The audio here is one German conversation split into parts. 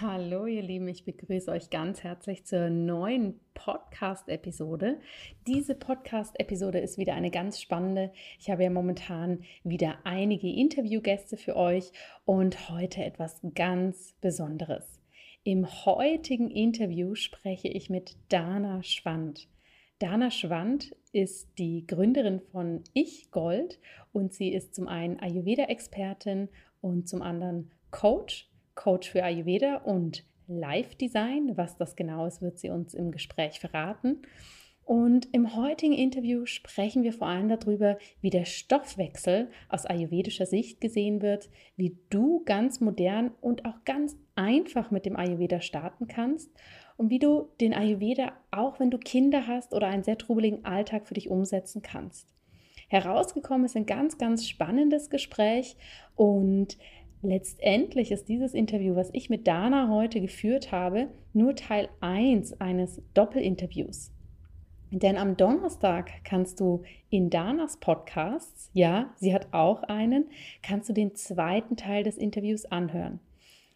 Hallo ihr Lieben, ich begrüße euch ganz herzlich zur neuen Podcast-Episode. Diese Podcast-Episode ist wieder eine ganz spannende. Ich habe ja momentan wieder einige Interviewgäste für euch und heute etwas ganz Besonderes. Im heutigen Interview spreche ich mit Dana Schwand. Dana Schwand ist die Gründerin von Ich Gold und sie ist zum einen Ayurveda-Expertin und zum anderen Coach Coach für Ayurveda und Live Design. Was das genau ist, wird sie uns im Gespräch verraten. Und im heutigen Interview sprechen wir vor allem darüber, wie der Stoffwechsel aus ayurvedischer Sicht gesehen wird, wie du ganz modern und auch ganz einfach mit dem Ayurveda starten kannst und wie du den Ayurveda, auch wenn du Kinder hast oder einen sehr trubeligen Alltag für dich umsetzen kannst. Herausgekommen ist ein ganz, ganz spannendes Gespräch und Letztendlich ist dieses Interview, was ich mit Dana heute geführt habe, nur Teil 1 eines Doppelinterviews. Denn am Donnerstag kannst du in Danas Podcasts, ja, sie hat auch einen, kannst du den zweiten Teil des Interviews anhören.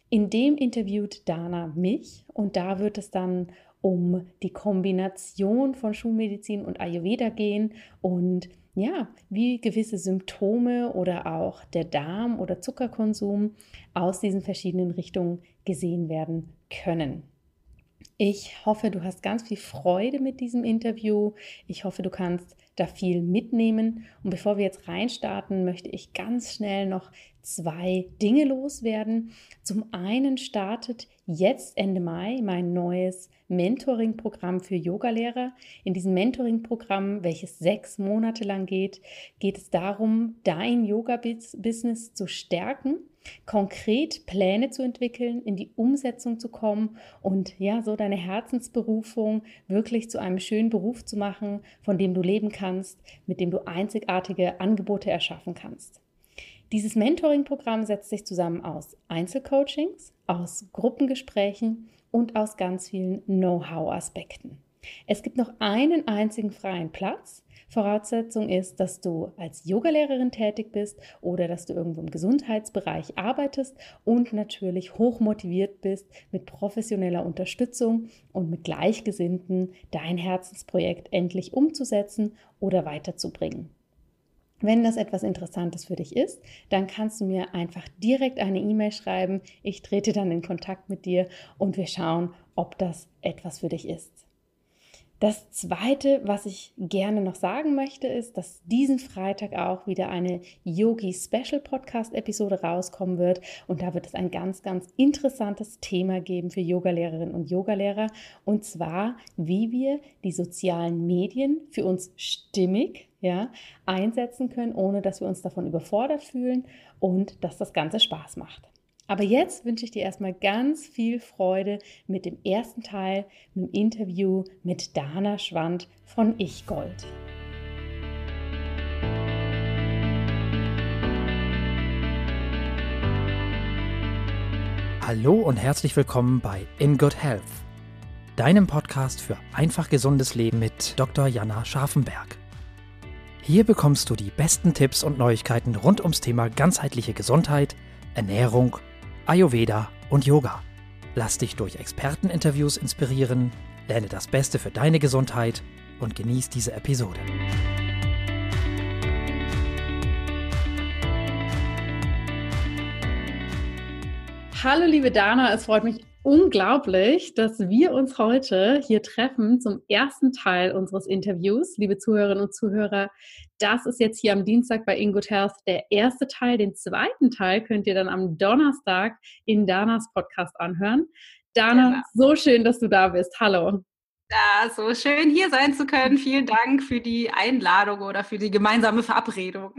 In dem interviewt Dana mich und da wird es dann um die Kombination von Schulmedizin und Ayurveda gehen und ja, wie gewisse Symptome oder auch der Darm oder Zuckerkonsum aus diesen verschiedenen Richtungen gesehen werden können. Ich hoffe, du hast ganz viel Freude mit diesem Interview. Ich hoffe, du kannst da viel mitnehmen. Und bevor wir jetzt reinstarten, möchte ich ganz schnell noch zwei Dinge loswerden. Zum einen startet jetzt Ende Mai mein neues Mentoring-Programm für Yogalehrer. In diesem Mentoring-Programm, welches sechs Monate lang geht, geht es darum, dein Yoga-Business zu stärken konkret Pläne zu entwickeln, in die Umsetzung zu kommen und ja, so deine Herzensberufung wirklich zu einem schönen Beruf zu machen, von dem du leben kannst, mit dem du einzigartige Angebote erschaffen kannst. Dieses Mentoring-Programm setzt sich zusammen aus Einzelcoachings, aus Gruppengesprächen und aus ganz vielen Know-how-Aspekten. Es gibt noch einen einzigen freien Platz. Voraussetzung ist, dass du als Yogalehrerin tätig bist oder dass du irgendwo im Gesundheitsbereich arbeitest und natürlich hochmotiviert bist, mit professioneller Unterstützung und mit Gleichgesinnten dein Herzensprojekt endlich umzusetzen oder weiterzubringen. Wenn das etwas Interessantes für dich ist, dann kannst du mir einfach direkt eine E-Mail schreiben. Ich trete dann in Kontakt mit dir und wir schauen, ob das etwas für dich ist. Das Zweite, was ich gerne noch sagen möchte, ist, dass diesen Freitag auch wieder eine Yogi Special Podcast Episode rauskommen wird. Und da wird es ein ganz, ganz interessantes Thema geben für Yogalehrerinnen und Yogalehrer. Und zwar, wie wir die sozialen Medien für uns stimmig ja, einsetzen können, ohne dass wir uns davon überfordert fühlen und dass das Ganze Spaß macht. Aber jetzt wünsche ich dir erstmal ganz viel Freude mit dem ersten Teil, mit dem Interview mit Dana Schwand von Ich Gold. Hallo und herzlich willkommen bei In Good Health, deinem Podcast für einfach gesundes Leben mit Dr. Jana Scharfenberg. Hier bekommst du die besten Tipps und Neuigkeiten rund ums Thema ganzheitliche Gesundheit, Ernährung, Ayurveda und Yoga. Lass dich durch Experteninterviews inspirieren, lerne das Beste für deine Gesundheit und genieß diese Episode. Hallo liebe Dana, es freut mich unglaublich, dass wir uns heute hier treffen zum ersten Teil unseres Interviews. Liebe Zuhörerinnen und Zuhörer, das ist jetzt hier am Dienstag bei In Good Health der erste Teil. Den zweiten Teil könnt ihr dann am Donnerstag in Danas Podcast anhören. Dana, genau. so schön, dass du da bist. Hallo. Ja, so schön hier sein zu können. Vielen Dank für die Einladung oder für die gemeinsame Verabredung.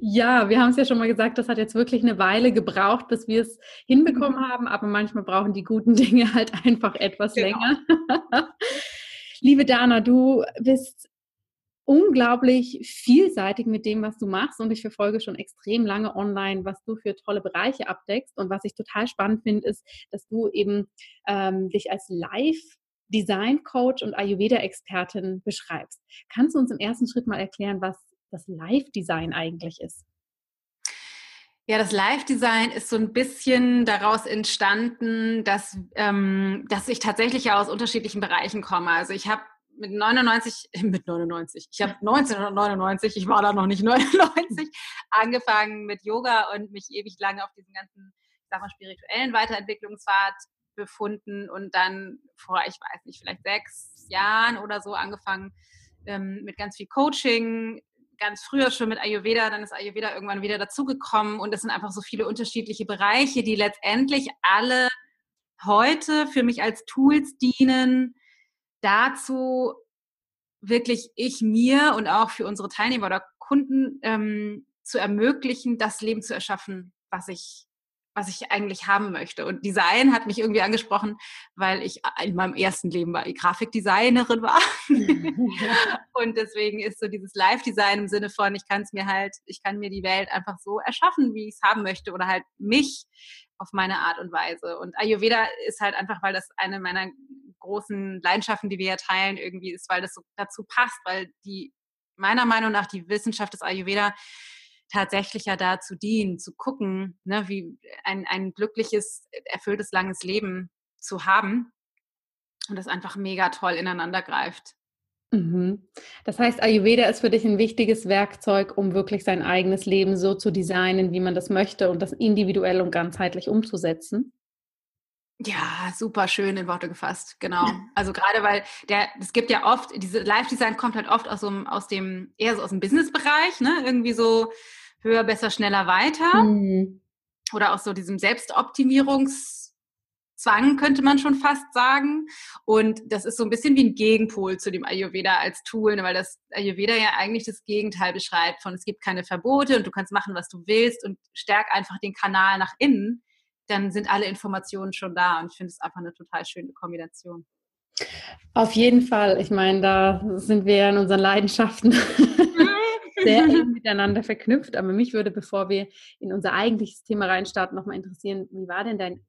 Ja, wir haben es ja schon mal gesagt, das hat jetzt wirklich eine Weile gebraucht, bis wir es hinbekommen mhm. haben, aber manchmal brauchen die guten Dinge halt einfach etwas genau. länger. Liebe Dana, du bist unglaublich vielseitig mit dem, was du machst und ich verfolge schon extrem lange online, was du für tolle Bereiche abdeckst und was ich total spannend finde, ist, dass du eben ähm, dich als Live Design Coach und Ayurveda-Expertin beschreibst. Kannst du uns im ersten Schritt mal erklären, was das Live-Design eigentlich ist? Ja, das Live-Design ist so ein bisschen daraus entstanden, dass, ähm, dass ich tatsächlich ja aus unterschiedlichen Bereichen komme. Also ich habe mit 99, mit 99, ich habe 1999, ich war da noch nicht 99, angefangen mit Yoga und mich ewig lange auf diesen ganzen, ich sag mal, spirituellen Weiterentwicklungspfad befunden und dann vor, ich weiß nicht, vielleicht sechs Jahren oder so angefangen ähm, mit ganz viel Coaching, ganz früher schon mit Ayurveda, dann ist Ayurveda irgendwann wieder dazugekommen und es sind einfach so viele unterschiedliche Bereiche, die letztendlich alle heute für mich als Tools dienen, dazu wirklich ich mir und auch für unsere Teilnehmer oder Kunden ähm, zu ermöglichen, das Leben zu erschaffen, was ich was ich eigentlich haben möchte. Und Design hat mich irgendwie angesprochen, weil ich in meinem ersten Leben war, Grafikdesignerin war. und deswegen ist so dieses Live-Design im Sinne von, ich kann es mir halt, ich kann mir die Welt einfach so erschaffen, wie ich es haben möchte oder halt mich auf meine Art und Weise. Und Ayurveda ist halt einfach, weil das eine meiner großen Leidenschaften, die wir ja teilen, irgendwie ist, weil das so dazu passt, weil die meiner Meinung nach die Wissenschaft des Ayurveda tatsächlich ja dazu dienen, zu gucken, ne, wie ein, ein glückliches, erfülltes, langes Leben zu haben und das einfach mega toll ineinander greift. Mhm. Das heißt, Ayurveda ist für dich ein wichtiges Werkzeug, um wirklich sein eigenes Leben so zu designen, wie man das möchte und das individuell und ganzheitlich umzusetzen. Ja, super schön in Worte gefasst, genau. Also gerade weil der, es gibt ja oft, diese Live-Design kommt halt oft aus, so, aus dem, eher so aus dem Business-Bereich, ne? Irgendwie so höher, besser, schneller, weiter. Mhm. Oder aus so diesem Selbstoptimierungszwang, könnte man schon fast sagen. Und das ist so ein bisschen wie ein Gegenpol zu dem Ayurveda als Tool, ne? weil das Ayurveda ja eigentlich das Gegenteil beschreibt von es gibt keine Verbote und du kannst machen, was du willst und stärk einfach den Kanal nach innen dann sind alle Informationen schon da. Und ich finde es einfach eine total schöne Kombination. Auf jeden Fall. Ich meine, da sind wir ja in unseren Leidenschaften sehr eng miteinander verknüpft. Aber mich würde, bevor wir in unser eigentliches Thema reinstarten, nochmal interessieren, wie war denn dein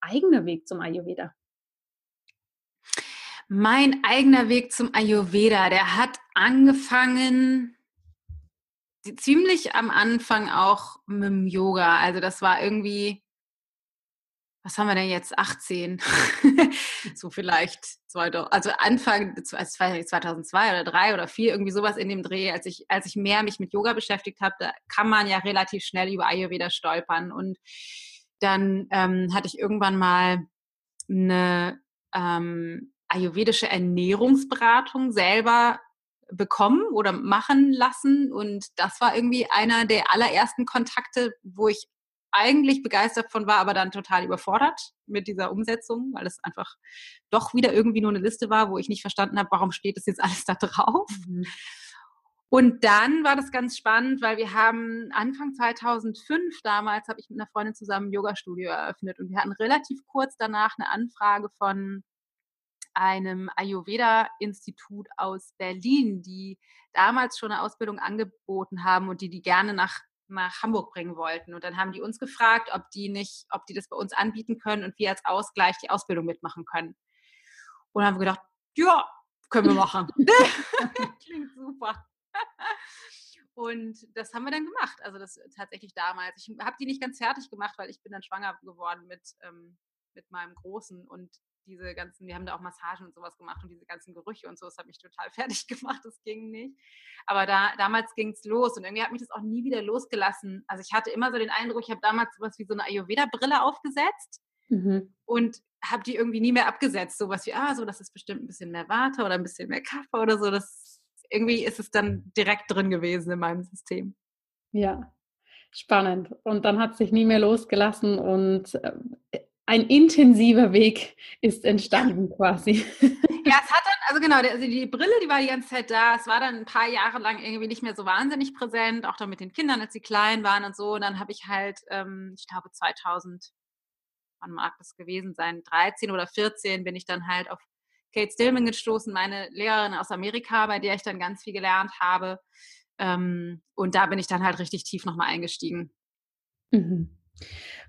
eigener Weg zum Ayurveda? Mein eigener Weg zum Ayurveda, der hat angefangen ziemlich am Anfang auch mit dem Yoga. Also das war irgendwie was haben wir denn jetzt? 18. so vielleicht, also Anfang 2002 oder 3 oder 4, irgendwie sowas in dem Dreh, als ich, als ich mehr mich mit Yoga beschäftigt habe, da kann man ja relativ schnell über Ayurveda stolpern. Und dann ähm, hatte ich irgendwann mal eine ähm, ayurvedische Ernährungsberatung selber bekommen oder machen lassen. Und das war irgendwie einer der allerersten Kontakte, wo ich eigentlich begeistert von war, aber dann total überfordert mit dieser Umsetzung, weil es einfach doch wieder irgendwie nur eine Liste war, wo ich nicht verstanden habe, warum steht das jetzt alles da drauf. Mhm. Und dann war das ganz spannend, weil wir haben Anfang 2005 damals, habe ich mit einer Freundin zusammen ein Yoga-Studio eröffnet und wir hatten relativ kurz danach eine Anfrage von einem Ayurveda-Institut aus Berlin, die damals schon eine Ausbildung angeboten haben und die die gerne nach nach Hamburg bringen wollten. Und dann haben die uns gefragt, ob die nicht, ob die das bei uns anbieten können und wir als Ausgleich die Ausbildung mitmachen können. Und dann haben wir gedacht, ja, können wir machen. Klingt super. Und das haben wir dann gemacht. Also das tatsächlich damals. Ich habe die nicht ganz fertig gemacht, weil ich bin dann schwanger geworden mit, ähm, mit meinem Großen und diese ganzen, wir haben da auch Massagen und sowas gemacht und diese ganzen Gerüche und so, das hat mich total fertig gemacht, das ging nicht. Aber da, damals ging es los und irgendwie hat mich das auch nie wieder losgelassen. Also ich hatte immer so den Eindruck, ich habe damals sowas wie so eine Ayurveda-Brille aufgesetzt mhm. und habe die irgendwie nie mehr abgesetzt. Sowas wie, ah, so, das ist bestimmt ein bisschen mehr Warte oder ein bisschen mehr Kaffee oder so. Das, irgendwie ist es dann direkt drin gewesen in meinem System. Ja, spannend. Und dann hat sich nie mehr losgelassen und äh, ein intensiver Weg ist entstanden ja. quasi. Ja, es hat dann, also genau, also die Brille, die war die ganze Zeit da. Es war dann ein paar Jahre lang irgendwie nicht mehr so wahnsinnig präsent, auch dann mit den Kindern, als sie klein waren und so. Und dann habe ich halt, ähm, ich glaube 2000, wann mag das gewesen sein, 13 oder 14, bin ich dann halt auf Kate Stillman gestoßen, meine Lehrerin aus Amerika, bei der ich dann ganz viel gelernt habe. Ähm, und da bin ich dann halt richtig tief nochmal eingestiegen. Mhm.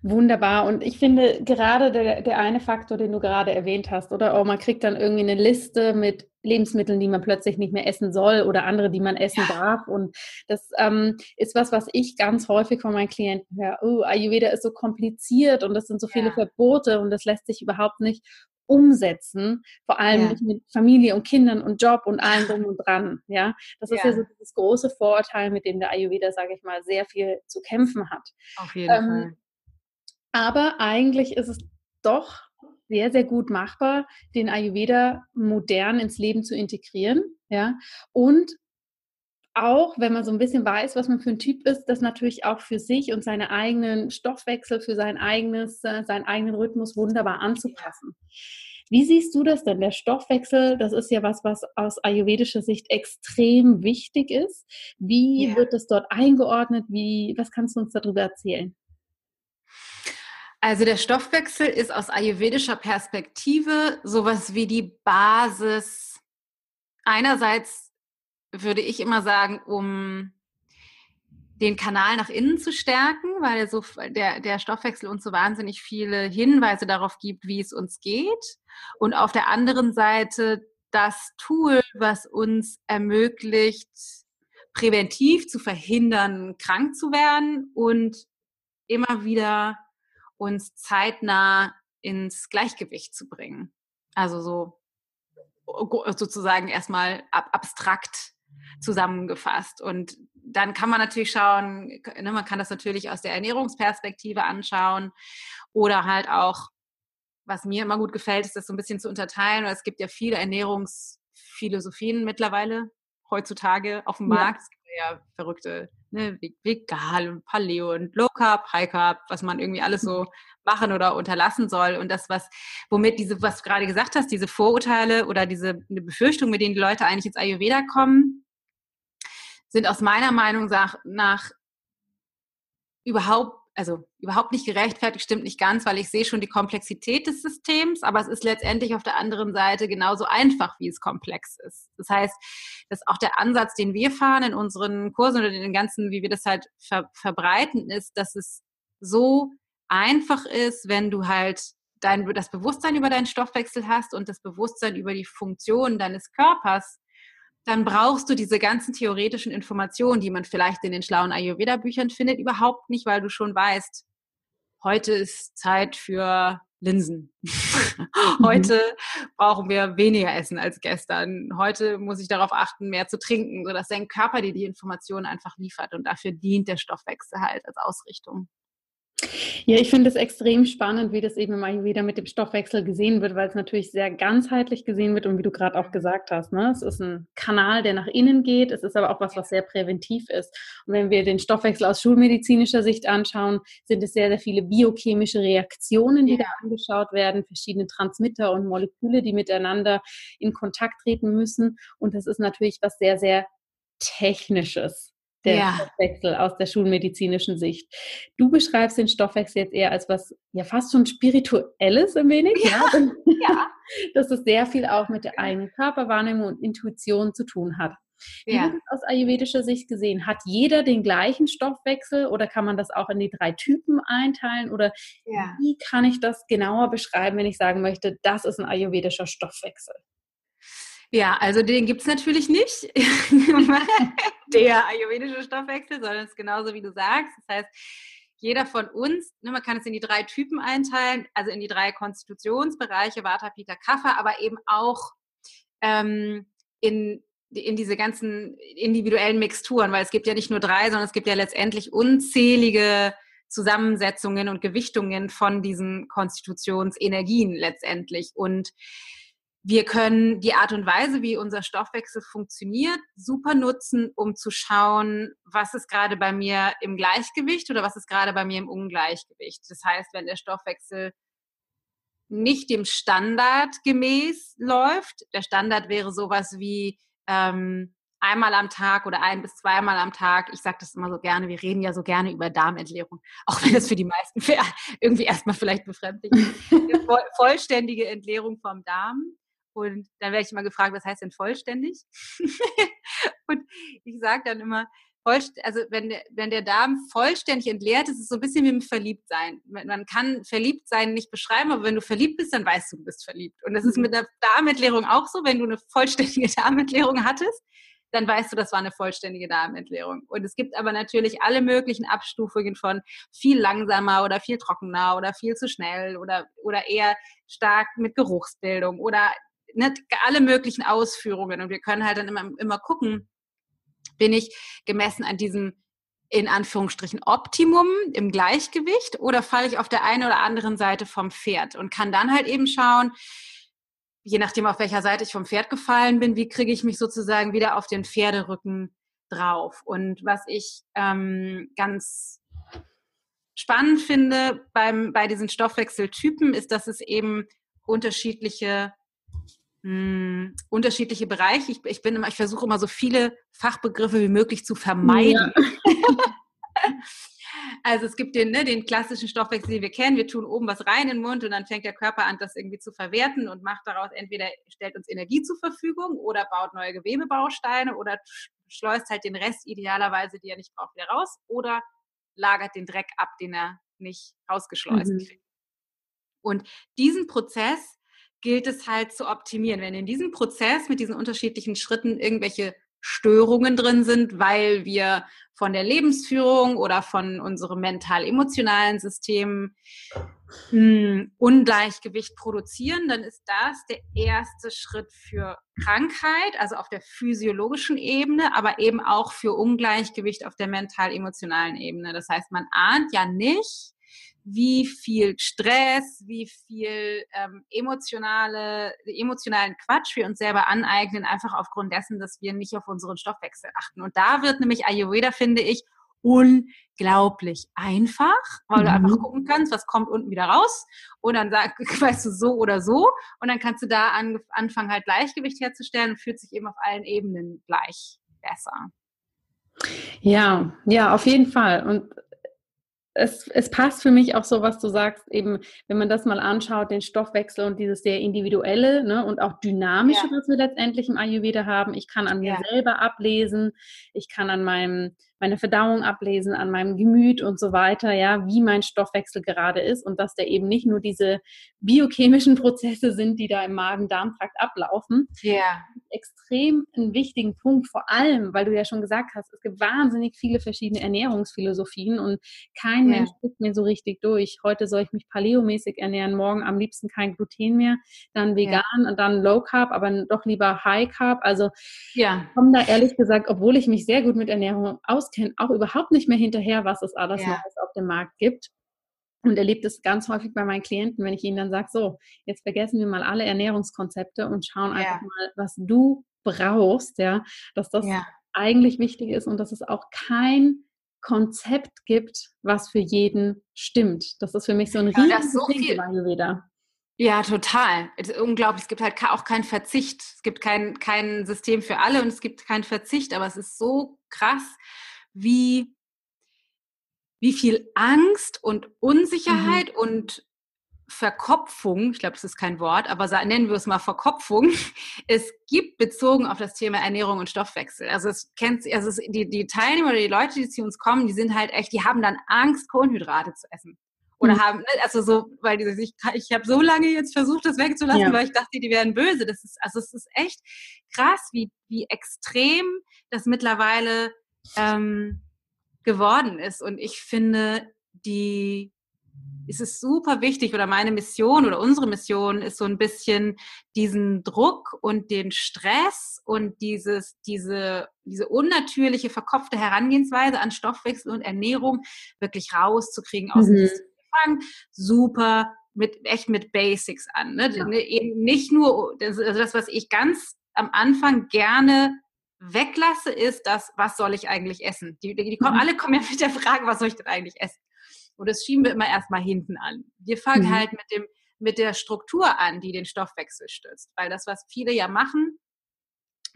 Wunderbar. Und ich finde gerade der, der eine Faktor, den du gerade erwähnt hast, oder oh, man kriegt dann irgendwie eine Liste mit Lebensmitteln, die man plötzlich nicht mehr essen soll oder andere, die man essen ja. darf. Und das ähm, ist was, was ich ganz häufig von meinen Klienten höre. Oh, Ayurveda ist so kompliziert und das sind so viele ja. Verbote und das lässt sich überhaupt nicht umsetzen, vor allem ja. mit Familie und Kindern und Job und allem drum und dran. Ja, das ist ja, ja so dieses große Vorurteil, mit dem der Ayurveda, sage ich mal, sehr viel zu kämpfen hat. Auf jeden ähm, Fall. Aber eigentlich ist es doch sehr, sehr gut machbar, den Ayurveda modern ins Leben zu integrieren. Ja, und auch, wenn man so ein bisschen weiß, was man für ein Typ ist, das natürlich auch für sich und seine eigenen Stoffwechsel, für sein eigenes, äh, seinen eigenen Rhythmus wunderbar anzupassen. Wie siehst du das denn? Der Stoffwechsel, das ist ja was, was aus ayurvedischer Sicht extrem wichtig ist. Wie ja. wird das dort eingeordnet? Wie, was kannst du uns darüber erzählen? Also der Stoffwechsel ist aus ayurvedischer Perspektive sowas wie die Basis einerseits würde ich immer sagen, um den Kanal nach innen zu stärken, weil so, der, der Stoffwechsel uns so wahnsinnig viele Hinweise darauf gibt, wie es uns geht. Und auf der anderen Seite das Tool, was uns ermöglicht, präventiv zu verhindern, krank zu werden und immer wieder uns zeitnah ins Gleichgewicht zu bringen. Also so sozusagen erstmal ab, abstrakt zusammengefasst. Und dann kann man natürlich schauen, ne, man kann das natürlich aus der Ernährungsperspektive anschauen oder halt auch, was mir immer gut gefällt, ist das so ein bisschen zu unterteilen, weil es gibt ja viele Ernährungsphilosophien mittlerweile heutzutage auf dem Markt. Ja. Es ja verrückte, ne, vegan und Paleo und Low Carb, High Carb, was man irgendwie alles so machen oder unterlassen soll. Und das, was, womit diese, was du gerade gesagt hast, diese Vorurteile oder diese Befürchtung, mit denen die Leute eigentlich ins Ayurveda kommen, sind aus meiner Meinung nach überhaupt, also überhaupt nicht gerechtfertigt, stimmt nicht ganz, weil ich sehe schon die Komplexität des Systems, aber es ist letztendlich auf der anderen Seite genauso einfach, wie es komplex ist. Das heißt, dass auch der Ansatz, den wir fahren in unseren Kursen oder in den ganzen, wie wir das halt ver verbreiten, ist, dass es so einfach ist, wenn du halt dein, das Bewusstsein über deinen Stoffwechsel hast und das Bewusstsein über die Funktion deines Körpers, dann brauchst du diese ganzen theoretischen Informationen, die man vielleicht in den schlauen Ayurveda-Büchern findet, überhaupt nicht, weil du schon weißt, heute ist Zeit für Linsen. heute mhm. brauchen wir weniger Essen als gestern. Heute muss ich darauf achten, mehr zu trinken, sodass dein Körper dir die Informationen einfach liefert. Und dafür dient der Stoffwechsel halt als Ausrichtung. Ja, ich finde es extrem spannend, wie das eben im Ayurveda mit dem Stoffwechsel gesehen wird, weil es natürlich sehr ganzheitlich gesehen wird und wie du gerade auch gesagt hast, ne? es ist ein Kanal, der nach innen geht, es ist aber auch was, was sehr präventiv ist. Und wenn wir den Stoffwechsel aus schulmedizinischer Sicht anschauen, sind es sehr, sehr viele biochemische Reaktionen, die ja. da angeschaut werden, verschiedene Transmitter und Moleküle, die miteinander in Kontakt treten müssen. Und das ist natürlich was sehr, sehr Technisches der ja. Stoffwechsel aus der schulmedizinischen Sicht. Du beschreibst den Stoffwechsel jetzt eher als was ja fast schon spirituelles ein wenig, ja. ja? ja. Dass es sehr viel auch mit der eigenen Körperwahrnehmung und Intuition zu tun hat. Wie ja. wird aus ayurvedischer Sicht gesehen? Hat jeder den gleichen Stoffwechsel oder kann man das auch in die drei Typen einteilen? Oder ja. wie kann ich das genauer beschreiben, wenn ich sagen möchte, das ist ein ayurvedischer Stoffwechsel? Ja, also den gibt es natürlich nicht, der ayurvedische Stoffwechsel, sondern es ist genauso wie du sagst. Das heißt, jeder von uns, ne, man kann es in die drei Typen einteilen, also in die drei Konstitutionsbereiche, Vata, Pitta, Kapha, aber eben auch ähm, in, in diese ganzen individuellen Mixturen, weil es gibt ja nicht nur drei, sondern es gibt ja letztendlich unzählige Zusammensetzungen und Gewichtungen von diesen Konstitutionsenergien letztendlich. Und wir können die Art und Weise, wie unser Stoffwechsel funktioniert, super nutzen, um zu schauen, was ist gerade bei mir im Gleichgewicht oder was ist gerade bei mir im Ungleichgewicht. Das heißt, wenn der Stoffwechsel nicht dem Standard gemäß läuft, der Standard wäre sowas wie ähm, einmal am Tag oder ein bis zweimal am Tag. Ich sage das immer so gerne, wir reden ja so gerne über Darmentleerung, auch wenn das für die meisten irgendwie erstmal vielleicht befremdlich ist. vollständige Entleerung vom Darm und dann werde ich immer gefragt, was heißt denn vollständig? und ich sage dann immer, also wenn der, wenn der Darm vollständig entleert ist, ist es so ein bisschen wie im Verliebtsein. Man kann verliebt sein nicht beschreiben, aber wenn du verliebt bist, dann weißt du, du bist verliebt. Und das ist mhm. mit der Darmentleerung auch so. Wenn du eine vollständige Darmentleerung hattest, dann weißt du, das war eine vollständige Darmentleerung. Und es gibt aber natürlich alle möglichen Abstufungen von viel langsamer oder viel trockener oder viel zu schnell oder, oder eher stark mit Geruchsbildung oder ne, alle möglichen Ausführungen. Und wir können halt dann immer, immer gucken, bin ich gemessen an diesem in Anführungsstrichen Optimum im Gleichgewicht oder falle ich auf der einen oder anderen Seite vom Pferd und kann dann halt eben schauen, je nachdem auf welcher Seite ich vom Pferd gefallen bin, wie kriege ich mich sozusagen wieder auf den Pferderücken drauf. Und was ich ähm, ganz spannend finde beim, bei diesen Stoffwechseltypen, ist, dass es eben unterschiedliche mh, hm, unterschiedliche Bereiche. Ich, ich bin immer, ich versuche immer so viele Fachbegriffe wie möglich zu vermeiden. Ja. also es gibt den, ne, den klassischen Stoffwechsel, den wir kennen. Wir tun oben was rein in den Mund und dann fängt der Körper an, das irgendwie zu verwerten und macht daraus entweder stellt uns Energie zur Verfügung oder baut neue Gewebebausteine oder schleust halt den Rest idealerweise, die er nicht braucht, wieder raus oder lagert den Dreck ab, den er nicht rausgeschleust mhm. kriegt. Und diesen Prozess gilt es halt zu optimieren. Wenn in diesem Prozess mit diesen unterschiedlichen Schritten irgendwelche Störungen drin sind, weil wir von der Lebensführung oder von unserem mental-emotionalen System mh, hm, Ungleichgewicht produzieren, dann ist das der erste Schritt für Krankheit, also auf der physiologischen Ebene, aber eben auch für Ungleichgewicht auf der mental-emotionalen Ebene. Das heißt, man ahnt ja nicht, wie viel Stress, wie viel ähm, emotionale, emotionalen Quatsch wir uns selber aneignen, einfach aufgrund dessen, dass wir nicht auf unseren Stoffwechsel achten. Und da wird nämlich Ayurveda, finde ich, unglaublich einfach, weil mhm. du einfach gucken kannst, was kommt unten wieder raus und dann sag, weißt du so oder so und dann kannst du da an, anfangen halt Gleichgewicht herzustellen und fühlt sich eben auf allen Ebenen gleich besser. Ja, ja, auf jeden Fall. Und es, es passt für mich auch so, was du sagst, eben, wenn man das mal anschaut, den Stoffwechsel und dieses sehr individuelle ne, und auch dynamische, ja. was wir letztendlich im Ayurveda haben. Ich kann an mir ja. selber ablesen, ich kann an meinem meine Verdauung ablesen, an meinem Gemüt und so weiter, ja, wie mein Stoffwechsel gerade ist und dass der eben nicht nur diese biochemischen Prozesse sind, die da im Magen-Darm-Trakt ablaufen. Ja. Extrem einen wichtigen Punkt, vor allem, weil du ja schon gesagt hast, es gibt wahnsinnig viele verschiedene Ernährungsphilosophien und kein ja. Mensch guckt mir so richtig durch. Heute soll ich mich paleomäßig ernähren, morgen am liebsten kein Gluten mehr, dann vegan ja. und dann Low Carb, aber doch lieber High Carb. Also ja. ich komme da ehrlich gesagt, obwohl ich mich sehr gut mit Ernährung aus auskenne, auch überhaupt nicht mehr hinterher, was es alles ja. Neues auf dem Markt gibt. Und erlebt es ganz häufig bei meinen Klienten, wenn ich ihnen dann sage, so, jetzt vergessen wir mal alle Ernährungskonzepte und schauen einfach ja. mal, was du brauchst, ja, dass das ja. eigentlich wichtig ist und dass es auch kein Konzept gibt, was für jeden stimmt. Das ist für mich so ein riesiges ja, so Ding wieder. Ja, total. unglaublich. Es gibt halt auch keinen Verzicht. Es gibt kein, kein System für alle und es gibt keinen Verzicht, aber es ist so krass, wie, wie viel Angst und Unsicherheit mhm. und Verkopfung, ich glaube, das ist kein Wort, aber nennen wir es mal Verkopfung, es gibt bezogen auf das Thema Ernährung und Stoffwechsel. Also es kennt, also es, die, die Teilnehmer oder die Leute, die zu uns kommen, die sind halt echt, die haben dann Angst, Kohlenhydrate zu essen. Oder mhm. haben, ne, also so, weil die, ich, ich habe so lange jetzt versucht, das wegzulassen, ja. weil ich dachte, die wären böse. Das ist, also es ist echt krass, wie, wie extrem das mittlerweile ähm, geworden ist. Und ich finde, die ist es super wichtig oder meine Mission oder unsere Mission ist so ein bisschen diesen Druck und den Stress und dieses, diese, diese unnatürliche, verkopfte Herangehensweise an Stoffwechsel und Ernährung wirklich rauszukriegen aus mhm. dem System. Super mit, echt mit Basics an. Ne? Ja. Ne, eben nicht nur, also das, was ich ganz am Anfang gerne weglasse, ist das, was soll ich eigentlich essen? Die, die, kommen, mhm. alle kommen ja mit der Frage, was soll ich denn eigentlich essen? Und das schieben wir immer erstmal hinten an. Wir fangen mhm. halt mit dem, mit der Struktur an, die den Stoffwechsel stützt. Weil das, was viele ja machen,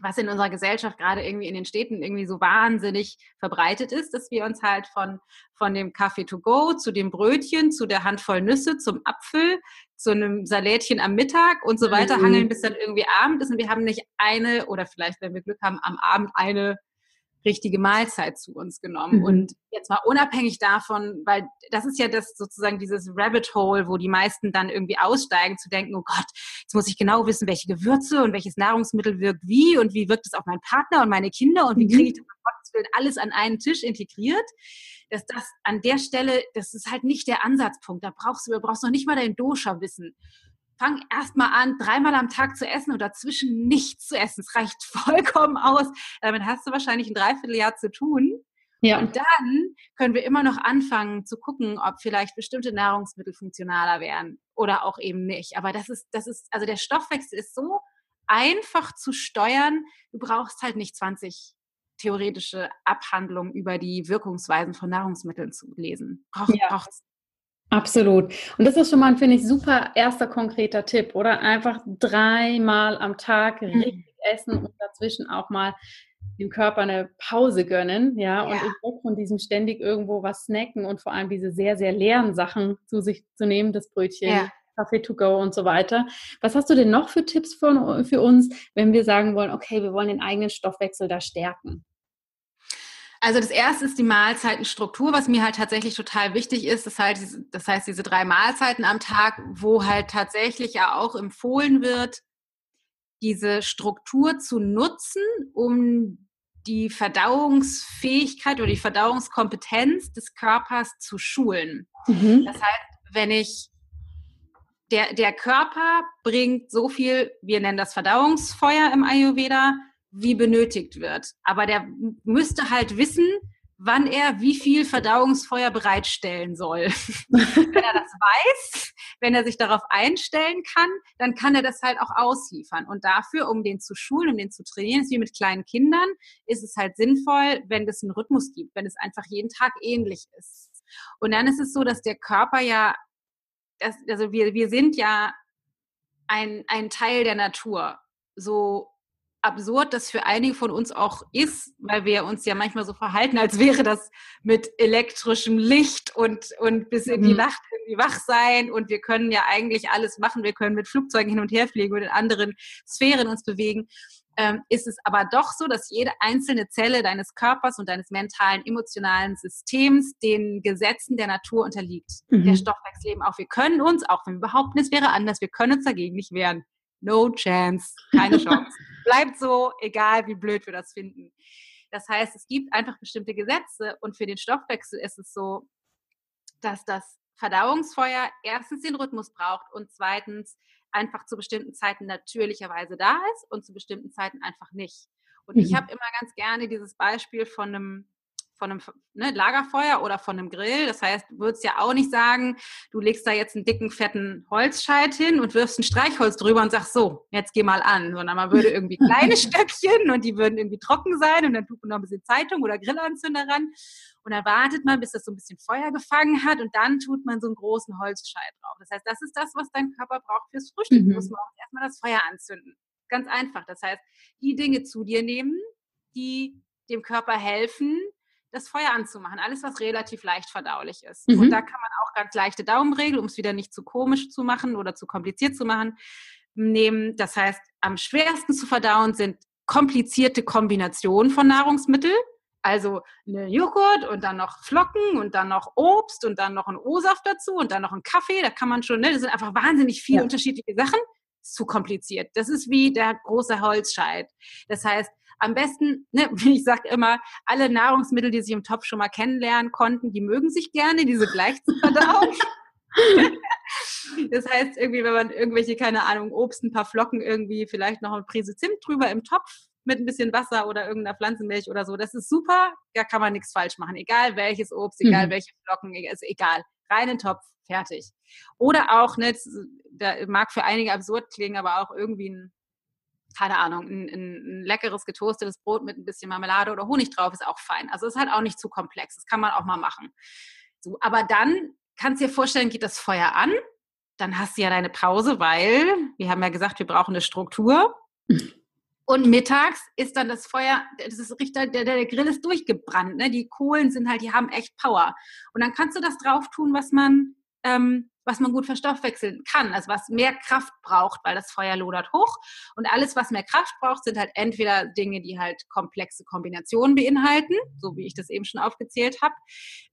was in unserer Gesellschaft gerade irgendwie in den Städten irgendwie so wahnsinnig verbreitet ist, dass wir uns halt von, von dem Kaffee to go zu dem Brötchen, zu der Handvoll Nüsse, zum Apfel, zu einem Salätchen am Mittag und so weiter mhm. hangeln, bis dann irgendwie Abend ist und wir haben nicht eine oder vielleicht, wenn wir Glück haben, am Abend eine richtige Mahlzeit zu uns genommen. Mhm. Und jetzt mal unabhängig davon, weil das ist ja das sozusagen dieses Rabbit Hole, wo die meisten dann irgendwie aussteigen, zu denken, oh Gott, jetzt muss ich genau wissen, welche Gewürze und welches Nahrungsmittel wirkt wie und wie wirkt es auf meinen Partner und meine Kinder und wie mhm. kriege ich das alles an einen Tisch integriert. Dass das an der Stelle, das ist halt nicht der Ansatzpunkt. Da brauchst du, du brauchst noch nicht mal dein Dosha wissen fang erstmal an, dreimal am Tag zu essen oder zwischen nichts zu essen. Es reicht vollkommen aus. Damit hast du wahrscheinlich ein Dreivierteljahr zu tun. Ja. Und dann können wir immer noch anfangen zu gucken, ob vielleicht bestimmte Nahrungsmittel funktionaler wären oder auch eben nicht. Aber das ist, das ist, also der Stoffwechsel ist so einfach zu steuern. Du brauchst halt nicht 20 theoretische Abhandlungen über die Wirkungsweisen von Nahrungsmitteln zu lesen. Braucht, ja. braucht's Absolut. Und das ist schon mal, finde ich, super erster konkreter Tipp, oder? Einfach dreimal am Tag mhm. richtig essen und dazwischen auch mal dem Körper eine Pause gönnen, ja, und ja. weg von diesem ständig irgendwo was snacken und vor allem diese sehr, sehr leeren Sachen zu sich zu nehmen, das Brötchen, ja. Kaffee to go und so weiter. Was hast du denn noch für Tipps für, für uns, wenn wir sagen wollen, okay, wir wollen den eigenen Stoffwechsel da stärken? Also das erste ist die Mahlzeitenstruktur, was mir halt tatsächlich total wichtig ist. Das, halt, das heißt, diese drei Mahlzeiten am Tag, wo halt tatsächlich ja auch empfohlen wird, diese Struktur zu nutzen, um die Verdauungsfähigkeit oder die Verdauungskompetenz des Körpers zu schulen. Mhm. Das heißt, wenn ich der, der Körper bringt so viel, wir nennen das Verdauungsfeuer im Ayurveda, wie benötigt wird. Aber der müsste halt wissen, wann er wie viel Verdauungsfeuer bereitstellen soll. wenn er das weiß, wenn er sich darauf einstellen kann, dann kann er das halt auch ausliefern. Und dafür, um den zu schulen, um den zu trainieren, ist wie mit kleinen Kindern, ist es halt sinnvoll, wenn es einen Rhythmus gibt, wenn es einfach jeden Tag ähnlich ist. Und dann ist es so, dass der Körper ja, also wir, wir sind ja ein, ein Teil der Natur. So absurd das für einige von uns auch ist, weil wir uns ja manchmal so verhalten, als wäre das mit elektrischem Licht und, und bis in die mhm. Nacht irgendwie wach sein und wir können ja eigentlich alles machen. Wir können mit Flugzeugen hin und her fliegen und in anderen Sphären uns bewegen. Ähm, ist es aber doch so, dass jede einzelne Zelle deines Körpers und deines mentalen, emotionalen Systems den Gesetzen der Natur unterliegt. Mhm. Der Stoffwechsel eben auch. Wir können uns, auch wenn wir behaupten, es wäre anders, wir können uns dagegen nicht wehren. No chance, keine Chance. Bleibt so, egal wie blöd wir das finden. Das heißt, es gibt einfach bestimmte Gesetze und für den Stoffwechsel ist es so, dass das Verdauungsfeuer erstens den Rhythmus braucht und zweitens einfach zu bestimmten Zeiten natürlicherweise da ist und zu bestimmten Zeiten einfach nicht. Und mhm. ich habe immer ganz gerne dieses Beispiel von einem von einem ne, Lagerfeuer oder von einem Grill. Das heißt, du würdest ja auch nicht sagen, du legst da jetzt einen dicken, fetten Holzscheit hin und wirfst ein Streichholz drüber und sagst so, jetzt geh mal an. Sondern man würde irgendwie kleine Stöckchen und die würden irgendwie trocken sein und dann tut man noch ein bisschen Zeitung oder Grillanzünder ran. Und dann wartet man, bis das so ein bisschen Feuer gefangen hat und dann tut man so einen großen Holzscheit drauf. Das heißt, das ist das, was dein Körper braucht fürs Frühstück. Mhm. Du musst morgens erstmal das Feuer anzünden. Ganz einfach. Das heißt, die Dinge zu dir nehmen, die dem Körper helfen, das Feuer anzumachen. Alles, was relativ leicht verdaulich ist. Mhm. Und da kann man auch ganz leichte Daumenregel, um es wieder nicht zu komisch zu machen oder zu kompliziert zu machen, nehmen. Das heißt, am schwersten zu verdauen sind komplizierte Kombinationen von Nahrungsmitteln. Also eine Joghurt und dann noch Flocken und dann noch Obst und dann noch ein O-Saft dazu und dann noch ein Kaffee. Da kann man schon, ne, das sind einfach wahnsinnig viele ja. unterschiedliche Sachen. Ist zu kompliziert. Das ist wie der große Holzscheit. Das heißt, am besten, ne, ich sage immer, alle Nahrungsmittel, die Sie im Topf schon mal kennenlernen konnten, die mögen sich gerne, diese gleich zu verdauen. das heißt, irgendwie, wenn man irgendwelche, keine Ahnung, Obst, ein paar Flocken, irgendwie vielleicht noch eine Prise Zimt drüber im Topf mit ein bisschen Wasser oder irgendeiner Pflanzenmilch oder so, das ist super, da kann man nichts falsch machen. Egal welches Obst, egal mhm. welche Flocken, ist egal. Reinen Topf, fertig. Oder auch, ne, da mag für einige absurd klingen, aber auch irgendwie ein keine Ahnung, ein, ein, leckeres getoastetes Brot mit ein bisschen Marmelade oder Honig drauf ist auch fein. Also ist halt auch nicht zu komplex. Das kann man auch mal machen. So, aber dann kannst du dir vorstellen, geht das Feuer an, dann hast du ja deine Pause, weil wir haben ja gesagt, wir brauchen eine Struktur. Und mittags ist dann das Feuer, das ist richtig, der, der Grill ist durchgebrannt. Ne? Die Kohlen sind halt, die haben echt Power. Und dann kannst du das drauf tun, was man ähm, was man gut verstoffwechseln kann, also was mehr Kraft braucht, weil das Feuer lodert hoch. Und alles, was mehr Kraft braucht, sind halt entweder Dinge, die halt komplexe Kombinationen beinhalten, so wie ich das eben schon aufgezählt habe,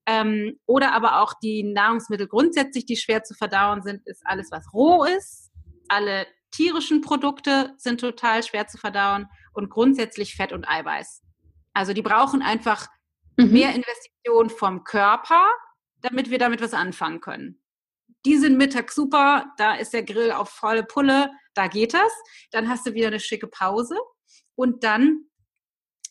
ähm, oder aber auch die Nahrungsmittel grundsätzlich, die schwer zu verdauen sind, ist alles, was roh ist. Alle tierischen Produkte sind total schwer zu verdauen und grundsätzlich Fett und Eiweiß. Also die brauchen einfach mhm. mehr Investitionen vom Körper, damit wir damit was anfangen können die sind Mittag super, da ist der Grill auf volle Pulle, da geht das. Dann hast du wieder eine schicke Pause und dann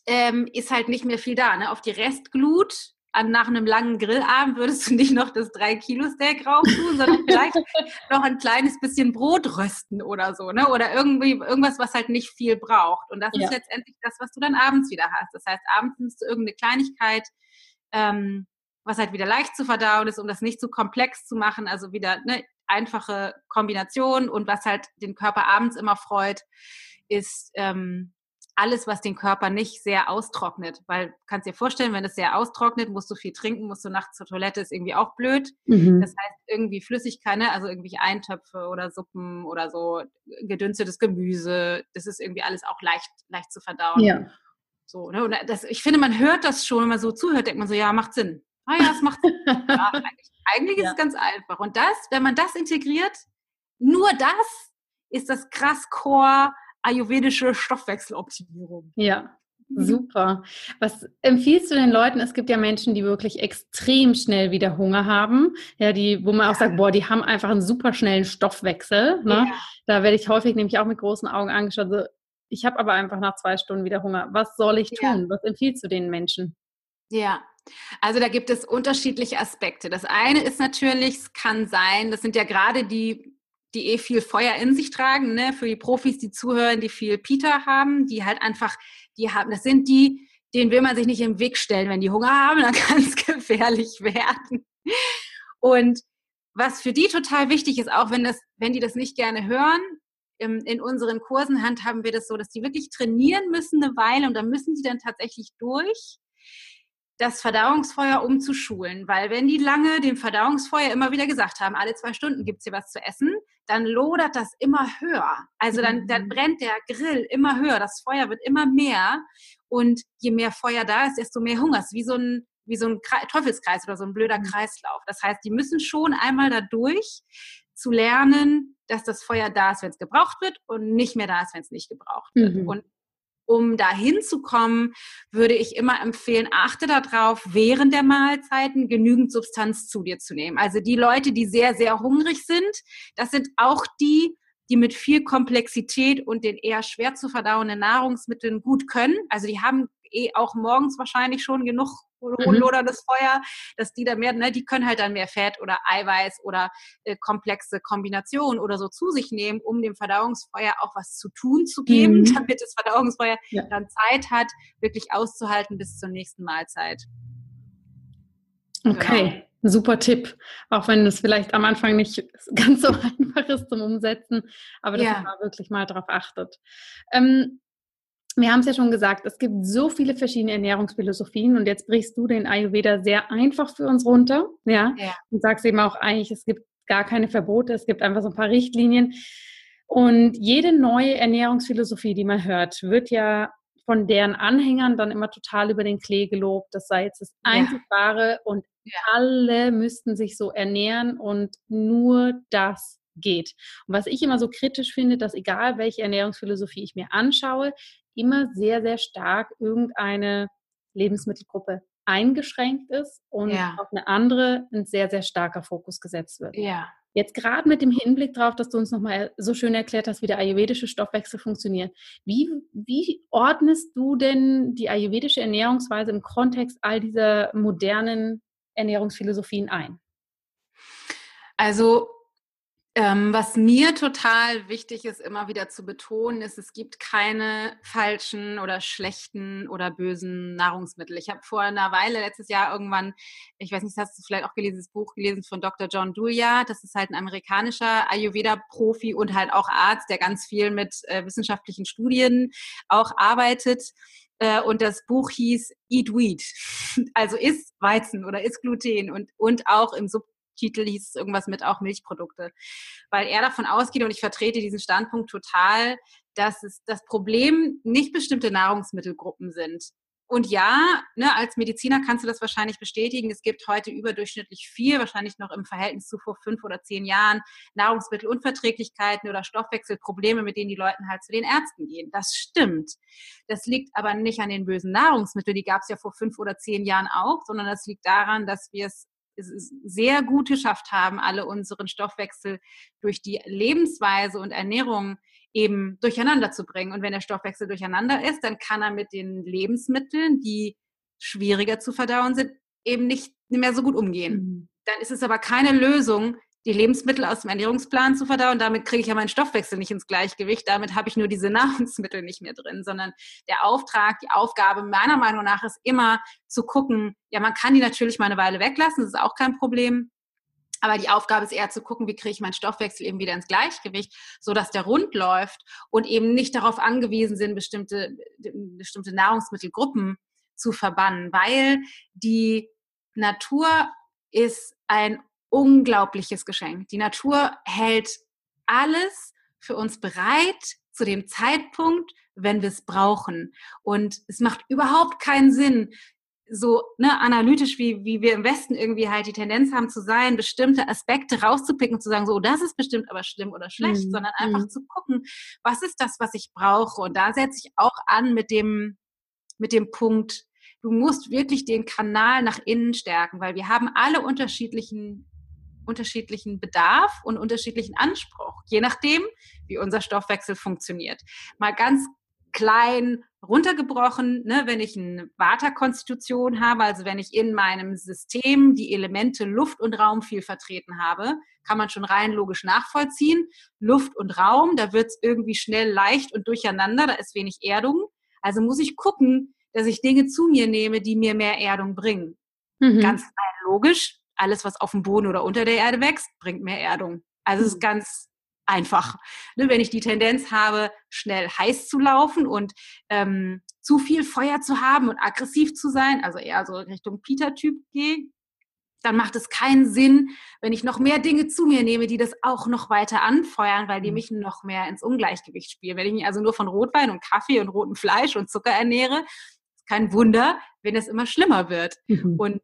ähm, ist halt nicht mehr viel da. Ne? Auf die Restglut an, nach einem langen Grillabend würdest du nicht noch das 3-Kilo-Steak rauf tun, sondern vielleicht noch ein kleines bisschen Brot rösten oder so, ne? Oder irgendwie irgendwas, was halt nicht viel braucht. Und das ja. ist letztendlich das, was du dann abends wieder hast. Das heißt, abends nimmst du irgendeine Kleinigkeit, ähm, was halt wieder leicht zu verdauen ist, um das nicht zu komplex zu machen. Also wieder eine einfache Kombination und was halt den Körper abends immer freut, ist ähm, alles, was den Körper nicht sehr austrocknet. Weil kannst dir vorstellen, wenn es sehr austrocknet, musst du viel trinken, musst du nachts zur Toilette, ist irgendwie auch blöd. Mhm. Das heißt, irgendwie Flüssigkeit, ne? also irgendwie Eintöpfe oder Suppen oder so, gedünstetes Gemüse, das ist irgendwie alles auch leicht, leicht zu verdauen. Ja. So, ne? Und das, ich finde, man hört das schon, wenn man so zuhört, denkt man so, ja, macht Sinn. Ah ja, es macht ja, eigentlich, eigentlich ist es ganz einfach. Und das, wenn man das integriert, nur das ist das krass Core ayurvedische Stoffwechseloptimierung. Ja, mhm. Super. Was empfiehlst du den Leuten? Es gibt ja Menschen, die wirklich extrem schnell wieder Hunger haben. Ja, die, wo man auch sagt, boah, die haben einfach einen super schnellen Stoffwechsel. Ne? Ja. Da werde ich häufig nämlich auch mit großen Augen angeschaut. So, ich habe aber einfach nach zwei Stunden wieder Hunger. Was soll ich tun? Ja. Was empfiehlst du den Menschen? Ja, also da gibt es unterschiedliche Aspekte. Das eine ist natürlich, es kann sein, das sind ja gerade die, die eh viel Feuer in sich tragen, ne? für die Profis, die zuhören, die viel Peter haben, die halt einfach, die haben, das sind die, denen will man sich nicht im Weg stellen. Wenn die Hunger haben, dann kann es gefährlich werden. Und was für die total wichtig ist, auch wenn das, wenn die das nicht gerne hören, in unseren Kursen handhaben wir das so, dass die wirklich trainieren müssen eine Weile und da müssen die dann tatsächlich durch das Verdauungsfeuer umzuschulen, weil wenn die lange dem Verdauungsfeuer immer wieder gesagt haben, alle zwei Stunden gibt es hier was zu essen, dann lodert das immer höher. Also dann, dann mhm. brennt der Grill immer höher, das Feuer wird immer mehr und je mehr Feuer da ist, desto mehr Hunger. Es ist wie so ein, wie so ein Teufelskreis oder so ein blöder mhm. Kreislauf. Das heißt, die müssen schon einmal dadurch zu lernen, dass das Feuer da ist, wenn es gebraucht wird und nicht mehr da ist, wenn es nicht gebraucht wird. Mhm. Und um da hinzukommen, würde ich immer empfehlen, achte darauf, während der Mahlzeiten genügend Substanz zu dir zu nehmen. Also die Leute, die sehr, sehr hungrig sind, das sind auch die, die mit viel Komplexität und den eher schwer zu verdauenden Nahrungsmitteln gut können. Also die haben eh auch morgens wahrscheinlich schon genug mhm. das Feuer, dass die da mehr, ne, die können halt dann mehr Fett oder Eiweiß oder äh, komplexe Kombinationen oder so zu sich nehmen, um dem Verdauungsfeuer auch was zu tun zu geben, mhm. damit das Verdauungsfeuer ja. dann Zeit hat, wirklich auszuhalten bis zur nächsten Mahlzeit. Okay. Genau. Super Tipp, auch wenn es vielleicht am Anfang nicht ganz so einfach ist zum Umsetzen, aber dass ja. man wirklich mal darauf achtet. Ähm, wir haben es ja schon gesagt, es gibt so viele verschiedene Ernährungsphilosophien und jetzt brichst du den Ayurveda sehr einfach für uns runter, ja, ja. und sagst eben auch eigentlich, es gibt gar keine Verbote, es gibt einfach so ein paar Richtlinien. Und jede neue Ernährungsphilosophie, die man hört, wird ja von deren Anhängern dann immer total über den Klee gelobt. Das sei jetzt das einzig wahre und ja. alle müssten sich so ernähren und nur das geht. Und was ich immer so kritisch finde, dass egal welche Ernährungsphilosophie ich mir anschaue, immer sehr, sehr stark irgendeine Lebensmittelgruppe eingeschränkt ist und ja. auf eine andere ein sehr, sehr starker Fokus gesetzt wird. Ja. Jetzt gerade mit dem Hinblick darauf, dass du uns nochmal so schön erklärt hast, wie der ayurvedische Stoffwechsel funktioniert. Wie, wie ordnest du denn die ayurvedische Ernährungsweise im Kontext all dieser modernen Ernährungsphilosophien ein? Also ähm, was mir total wichtig ist, immer wieder zu betonen, ist, es gibt keine falschen oder schlechten oder bösen Nahrungsmittel. Ich habe vor einer Weile, letztes Jahr irgendwann, ich weiß nicht, hast du vielleicht auch gelesen, das Buch gelesen von Dr. John Dulia. Das ist halt ein amerikanischer Ayurveda-Profi und halt auch Arzt, der ganz viel mit äh, wissenschaftlichen Studien auch arbeitet. Äh, und das Buch hieß Eat Wheat, also isst Weizen oder isst Gluten und, und auch im Sub Titel hieß es irgendwas mit auch Milchprodukte. Weil er davon ausgeht, und ich vertrete diesen Standpunkt total, dass es das Problem nicht bestimmte Nahrungsmittelgruppen sind. Und ja, ne, als Mediziner kannst du das wahrscheinlich bestätigen. Es gibt heute überdurchschnittlich viel, wahrscheinlich noch im Verhältnis zu vor fünf oder zehn Jahren, Nahrungsmittelunverträglichkeiten oder Stoffwechselprobleme, mit denen die Leute halt zu den Ärzten gehen. Das stimmt. Das liegt aber nicht an den bösen Nahrungsmitteln, die gab es ja vor fünf oder zehn Jahren auch, sondern das liegt daran, dass wir es sehr gut geschafft haben, alle unseren Stoffwechsel durch die Lebensweise und Ernährung eben durcheinander zu bringen. Und wenn der Stoffwechsel durcheinander ist, dann kann er mit den Lebensmitteln, die schwieriger zu verdauen sind, eben nicht mehr so gut umgehen. Mhm. Dann ist es aber keine Lösung, die Lebensmittel aus dem Ernährungsplan zu verdauen. Damit kriege ich ja meinen Stoffwechsel nicht ins Gleichgewicht. Damit habe ich nur diese Nahrungsmittel nicht mehr drin, sondern der Auftrag, die Aufgabe meiner Meinung nach ist immer zu gucken, ja, man kann die natürlich mal eine Weile weglassen, das ist auch kein Problem. Aber die Aufgabe ist eher zu gucken, wie kriege ich meinen Stoffwechsel eben wieder ins Gleichgewicht, so dass der rund läuft und eben nicht darauf angewiesen sind, bestimmte, bestimmte Nahrungsmittelgruppen zu verbannen, weil die Natur ist ein unglaubliches Geschenk. Die Natur hält alles für uns bereit zu dem Zeitpunkt, wenn wir es brauchen. Und es macht überhaupt keinen Sinn, so ne, analytisch, wie, wie wir im Westen irgendwie halt die Tendenz haben zu sein, bestimmte Aspekte rauszupicken und zu sagen, so, das ist bestimmt aber schlimm oder schlecht, mhm. sondern einfach mhm. zu gucken, was ist das, was ich brauche. Und da setze ich auch an mit dem, mit dem Punkt, du musst wirklich den Kanal nach innen stärken, weil wir haben alle unterschiedlichen unterschiedlichen Bedarf und unterschiedlichen Anspruch, je nachdem, wie unser Stoffwechsel funktioniert. Mal ganz klein runtergebrochen, ne, wenn ich eine Vata-Konstitution habe, also wenn ich in meinem System die Elemente Luft und Raum viel vertreten habe, kann man schon rein logisch nachvollziehen. Luft und Raum, da wird es irgendwie schnell leicht und durcheinander, da ist wenig Erdung. Also muss ich gucken, dass ich Dinge zu mir nehme, die mir mehr Erdung bringen. Mhm. Ganz logisch, alles, was auf dem Boden oder unter der Erde wächst, bringt mehr Erdung. Also es ist mhm. ganz einfach. Ne, wenn ich die Tendenz habe, schnell heiß zu laufen und ähm, zu viel Feuer zu haben und aggressiv zu sein, also eher so Richtung Peter-Typ gehe, dann macht es keinen Sinn, wenn ich noch mehr Dinge zu mir nehme, die das auch noch weiter anfeuern, weil die mhm. mich noch mehr ins Ungleichgewicht spielen. Wenn ich mich also nur von Rotwein und Kaffee und rotem Fleisch und Zucker ernähre, ist kein Wunder, wenn es immer schlimmer wird. Mhm. Und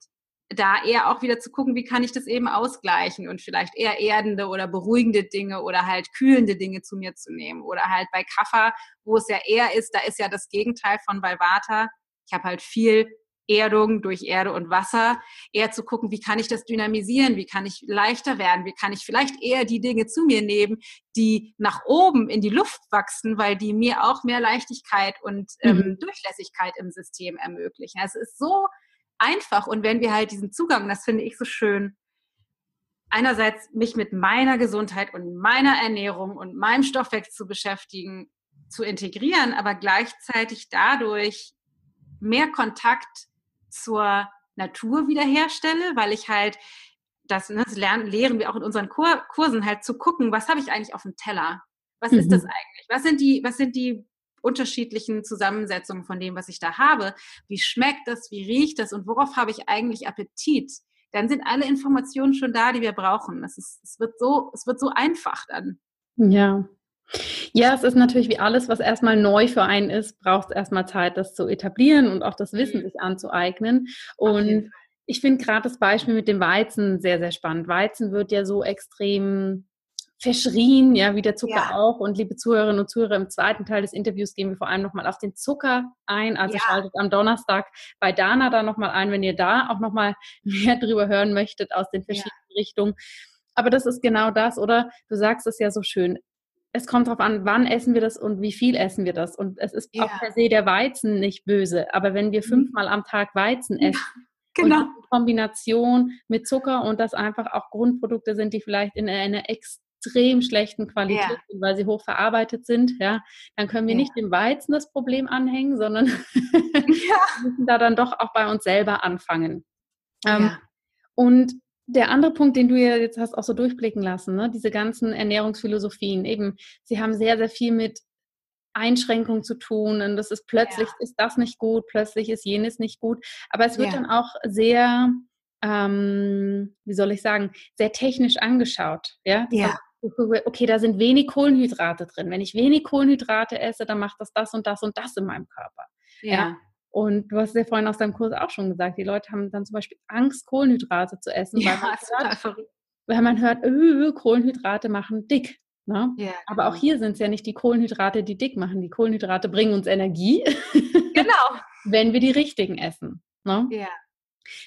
da eher auch wieder zu gucken, wie kann ich das eben ausgleichen und vielleicht eher erdende oder beruhigende Dinge oder halt kühlende Dinge zu mir zu nehmen. Oder halt bei Kaffer, wo es ja eher ist, da ist ja das Gegenteil von bei Vata. Ich habe halt viel Erdung durch Erde und Wasser, eher zu gucken, wie kann ich das dynamisieren, wie kann ich leichter werden, wie kann ich vielleicht eher die Dinge zu mir nehmen, die nach oben in die Luft wachsen, weil die mir auch mehr Leichtigkeit und ähm, mhm. Durchlässigkeit im System ermöglichen. Also es ist so einfach und wenn wir halt diesen Zugang, das finde ich so schön, einerseits mich mit meiner Gesundheit und meiner Ernährung und meinem Stoffwechsel zu beschäftigen, zu integrieren, aber gleichzeitig dadurch mehr Kontakt zur Natur wiederherstelle, weil ich halt das, ne, das lernen, lehren wir auch in unseren Kur Kursen halt zu gucken, was habe ich eigentlich auf dem Teller? Was mhm. ist das eigentlich? Was sind die, was sind die unterschiedlichen Zusammensetzungen von dem, was ich da habe. Wie schmeckt das? Wie riecht das? Und worauf habe ich eigentlich Appetit? Dann sind alle Informationen schon da, die wir brauchen. Es, ist, es, wird, so, es wird so einfach dann. Ja. Ja, es ist natürlich wie alles, was erstmal neu für einen ist, braucht es erstmal Zeit, das zu etablieren und auch das Wissen mhm. sich anzueignen. Und ich finde gerade das Beispiel mit dem Weizen sehr, sehr spannend. Weizen wird ja so extrem verschrien, ja, wie der Zucker ja. auch. Und liebe Zuhörerinnen und Zuhörer, im zweiten Teil des Interviews gehen wir vor allem nochmal auf den Zucker ein. Also ja. schaltet am Donnerstag bei Dana da nochmal ein, wenn ihr da auch nochmal mehr drüber hören möchtet aus den verschiedenen ja. Richtungen. Aber das ist genau das, oder? Du sagst es ja so schön. Es kommt darauf an, wann essen wir das und wie viel essen wir das. Und es ist auch per se der Weizen nicht böse. Aber wenn wir mhm. fünfmal am Tag Weizen essen, Genau. Kombination mit Zucker und das einfach auch Grundprodukte sind, die vielleicht in einer ex extrem schlechten Qualität ja. weil sie hoch verarbeitet sind, ja, dann können wir ja. nicht dem Weizen das Problem anhängen, sondern ja. müssen da dann doch auch bei uns selber anfangen. Ähm, und der andere Punkt, den du ja jetzt hast auch so durchblicken lassen, ne, diese ganzen Ernährungsphilosophien, eben, sie haben sehr, sehr viel mit Einschränkungen zu tun und das ist plötzlich ist das nicht gut, plötzlich ist jenes nicht gut, aber es wird dann auch sehr ähm, wie soll ich sagen, sehr technisch angeschaut. Ja, ja okay, da sind wenig Kohlenhydrate drin. Wenn ich wenig Kohlenhydrate esse, dann macht das das und das und das in meinem Körper. Ja. ja. Und du hast ja vorhin aus deinem Kurs auch schon gesagt, die Leute haben dann zum Beispiel Angst, Kohlenhydrate zu essen, ja, weil, man hört, weil man hört, öh, Kohlenhydrate machen dick. Ne? Ja, Aber auch genau. hier sind es ja nicht die Kohlenhydrate, die dick machen. Die Kohlenhydrate bringen uns Energie. Genau. wenn wir die richtigen essen. Ne? Ja.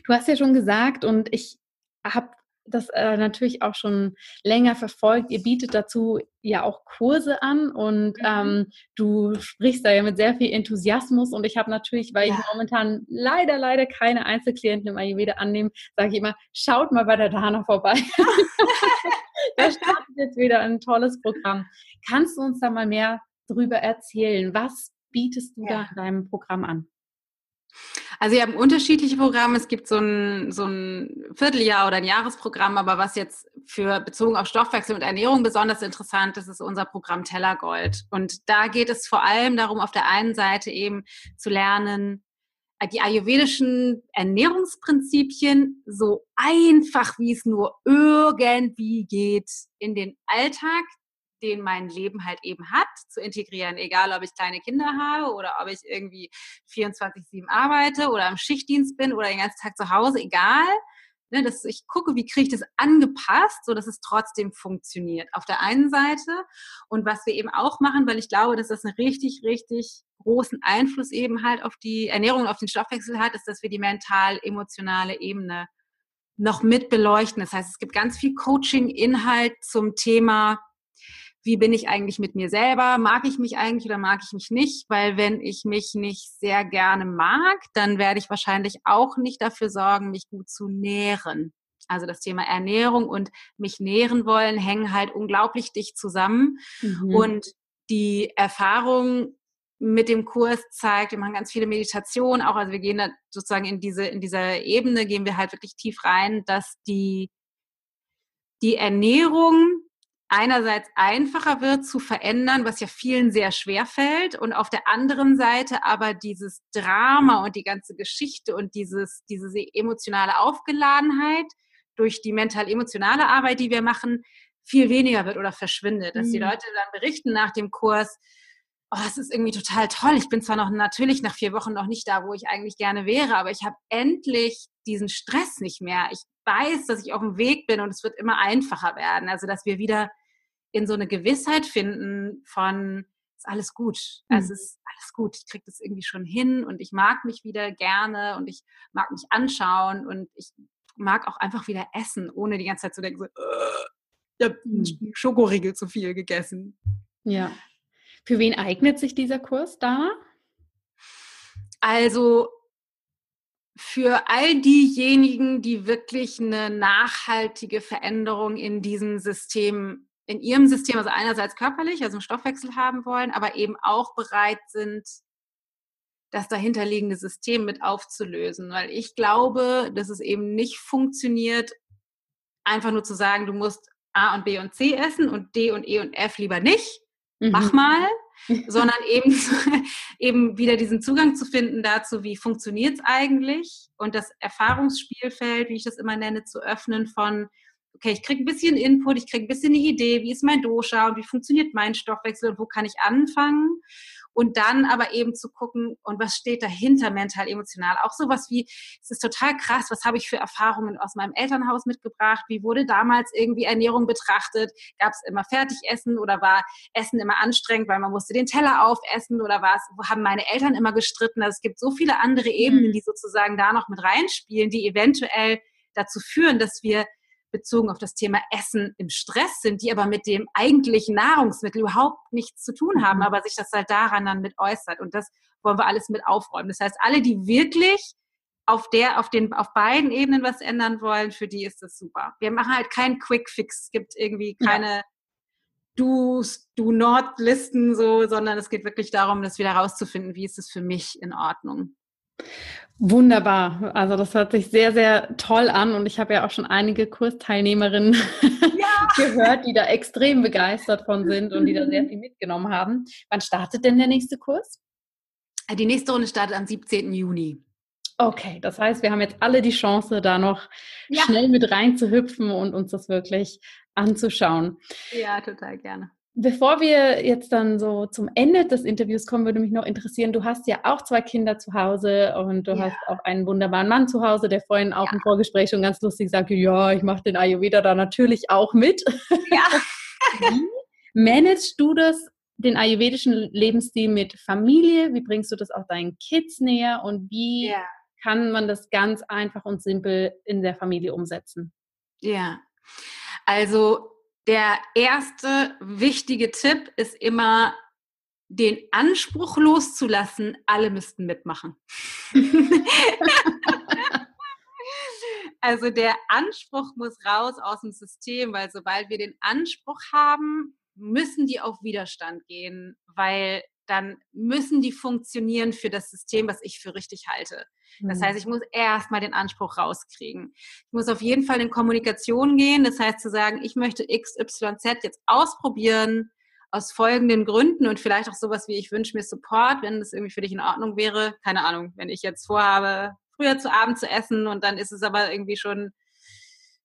Du hast ja schon gesagt, und ich habe das äh, natürlich auch schon länger verfolgt. Ihr bietet dazu ja auch Kurse an und mhm. ähm, du sprichst da ja mit sehr viel Enthusiasmus und ich habe natürlich, weil ja. ich momentan leider, leider keine Einzelklienten im Ayurveda annehme, sage ich immer, schaut mal bei der Dana vorbei. da startet jetzt wieder ein tolles Programm. Kannst du uns da mal mehr drüber erzählen? Was bietest du ja. da in deinem Programm an? Also wir haben unterschiedliche Programme. Es gibt so ein, so ein Vierteljahr oder ein Jahresprogramm, aber was jetzt für bezogen auf Stoffwechsel und Ernährung besonders interessant ist, ist unser Programm Tellergold. Und da geht es vor allem darum, auf der einen Seite eben zu lernen, die ayurvedischen Ernährungsprinzipien so einfach wie es nur irgendwie geht in den Alltag den mein Leben halt eben hat, zu integrieren. Egal, ob ich kleine Kinder habe oder ob ich irgendwie 24-7 arbeite oder im Schichtdienst bin oder den ganzen Tag zu Hause, egal. Ne, dass ich gucke, wie kriege ich das angepasst, so dass es trotzdem funktioniert. Auf der einen Seite und was wir eben auch machen, weil ich glaube, dass das einen richtig, richtig großen Einfluss eben halt auf die Ernährung, auf den Stoffwechsel hat, ist, dass wir die mental-emotionale Ebene noch mit beleuchten. Das heißt, es gibt ganz viel Coaching-Inhalt zum Thema wie bin ich eigentlich mit mir selber? Mag ich mich eigentlich oder mag ich mich nicht? Weil wenn ich mich nicht sehr gerne mag, dann werde ich wahrscheinlich auch nicht dafür sorgen, mich gut zu nähren. Also das Thema Ernährung und mich nähren wollen hängen halt unglaublich dicht zusammen. Mhm. Und die Erfahrung mit dem Kurs zeigt, wir machen ganz viele Meditationen auch, also wir gehen da sozusagen in diese, in dieser Ebene, gehen wir halt wirklich tief rein, dass die, die Ernährung einerseits einfacher wird zu verändern, was ja vielen sehr schwer fällt und auf der anderen Seite aber dieses Drama und die ganze Geschichte und dieses, diese emotionale Aufgeladenheit durch die mental-emotionale Arbeit, die wir machen, viel weniger wird oder verschwindet. Dass mhm. die Leute dann berichten nach dem Kurs, oh, es ist irgendwie total toll. Ich bin zwar noch natürlich nach vier Wochen noch nicht da, wo ich eigentlich gerne wäre, aber ich habe endlich diesen Stress nicht mehr. Ich weiß, dass ich auf dem Weg bin und es wird immer einfacher werden. Also, dass wir wieder in so eine Gewissheit finden von, ist alles gut. Mhm. Es ist alles gut. Ich kriege das irgendwie schon hin und ich mag mich wieder gerne und ich mag mich anschauen und ich mag auch einfach wieder essen, ohne die ganze Zeit zu denken, so, äh, ich habe mhm. Schokoriegel zu viel gegessen. Ja. Für wen eignet sich dieser Kurs da? Also für all diejenigen, die wirklich eine nachhaltige Veränderung in diesem System in ihrem System, also einerseits körperlich, also einen Stoffwechsel haben wollen, aber eben auch bereit sind, das dahinterliegende System mit aufzulösen. Weil ich glaube, dass es eben nicht funktioniert, einfach nur zu sagen, du musst A und B und C essen und D und E und F lieber nicht. Mhm. Mach mal. sondern eben, eben wieder diesen Zugang zu finden dazu, wie funktioniert es eigentlich und das Erfahrungsspielfeld, wie ich das immer nenne, zu öffnen von, okay, ich kriege ein bisschen Input, ich kriege ein bisschen eine Idee, wie ist mein Dosha und wie funktioniert mein Stoffwechsel und wo kann ich anfangen und dann aber eben zu gucken, und was steht dahinter mental, emotional. Auch sowas wie, es ist total krass, was habe ich für Erfahrungen aus meinem Elternhaus mitgebracht? Wie wurde damals irgendwie Ernährung betrachtet? Gab es immer Fertigessen oder war Essen immer anstrengend, weil man musste den Teller aufessen oder war es, haben meine Eltern immer gestritten? Also es gibt so viele andere Ebenen, mhm. die sozusagen da noch mit reinspielen, die eventuell dazu führen, dass wir bezogen auf das Thema Essen im Stress sind, die aber mit dem eigentlichen Nahrungsmittel überhaupt nichts zu tun haben, mhm. aber sich das halt daran dann mit äußert. Und das wollen wir alles mit aufräumen. Das heißt, alle, die wirklich auf der, auf den, auf beiden Ebenen was ändern wollen, für die ist das super. Wir machen halt keinen Quick Fix. Es gibt irgendwie keine ja. Do's, Do Not Listen so, sondern es geht wirklich darum, das wieder rauszufinden, wie ist es für mich in Ordnung. Wunderbar. Also das hört sich sehr, sehr toll an und ich habe ja auch schon einige Kursteilnehmerinnen ja. gehört, die da extrem begeistert von sind und die da sehr viel mitgenommen haben. Wann startet denn der nächste Kurs? Die nächste Runde startet am 17. Juni. Okay, das heißt, wir haben jetzt alle die Chance, da noch ja. schnell mit reinzuhüpfen und uns das wirklich anzuschauen. Ja, total gerne. Bevor wir jetzt dann so zum Ende des Interviews kommen, würde mich noch interessieren, du hast ja auch zwei Kinder zu Hause und du ja. hast auch einen wunderbaren Mann zu Hause, der vorhin auch ja. im Vorgespräch schon ganz lustig sagte, ja, ich mache den Ayurveda da natürlich auch mit. Ja. Wie managst du das, den ayurvedischen Lebensstil mit Familie? Wie bringst du das auch deinen Kids näher und wie ja. kann man das ganz einfach und simpel in der Familie umsetzen? Ja, also der erste wichtige Tipp ist immer, den Anspruch loszulassen, alle müssten mitmachen. also der Anspruch muss raus aus dem System, weil sobald wir den Anspruch haben, müssen die auf Widerstand gehen, weil dann müssen die funktionieren für das System, was ich für richtig halte. Das mhm. heißt, ich muss erstmal den Anspruch rauskriegen. Ich muss auf jeden Fall in Kommunikation gehen. Das heißt, zu sagen, ich möchte X, Y, Z jetzt ausprobieren aus folgenden Gründen und vielleicht auch sowas wie, ich wünsche mir Support, wenn das irgendwie für dich in Ordnung wäre. Keine Ahnung, wenn ich jetzt vorhabe, früher zu Abend zu essen und dann ist es aber irgendwie schon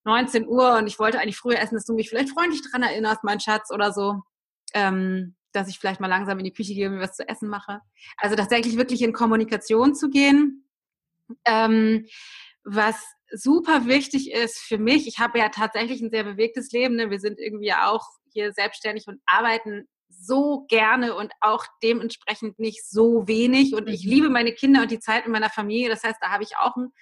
19 Uhr und ich wollte eigentlich früher essen, dass du mich vielleicht freundlich daran erinnerst, mein Schatz oder so. Ähm, dass ich vielleicht mal langsam in die Küche gehe und mir was zu essen mache. Also tatsächlich wirklich in Kommunikation zu gehen. Ähm, was super wichtig ist für mich, ich habe ja tatsächlich ein sehr bewegtes Leben. Ne? Wir sind irgendwie auch hier selbstständig und arbeiten so gerne und auch dementsprechend nicht so wenig. Und ich mhm. liebe meine Kinder und die Zeit in meiner Familie. Das heißt, da habe ich auch ein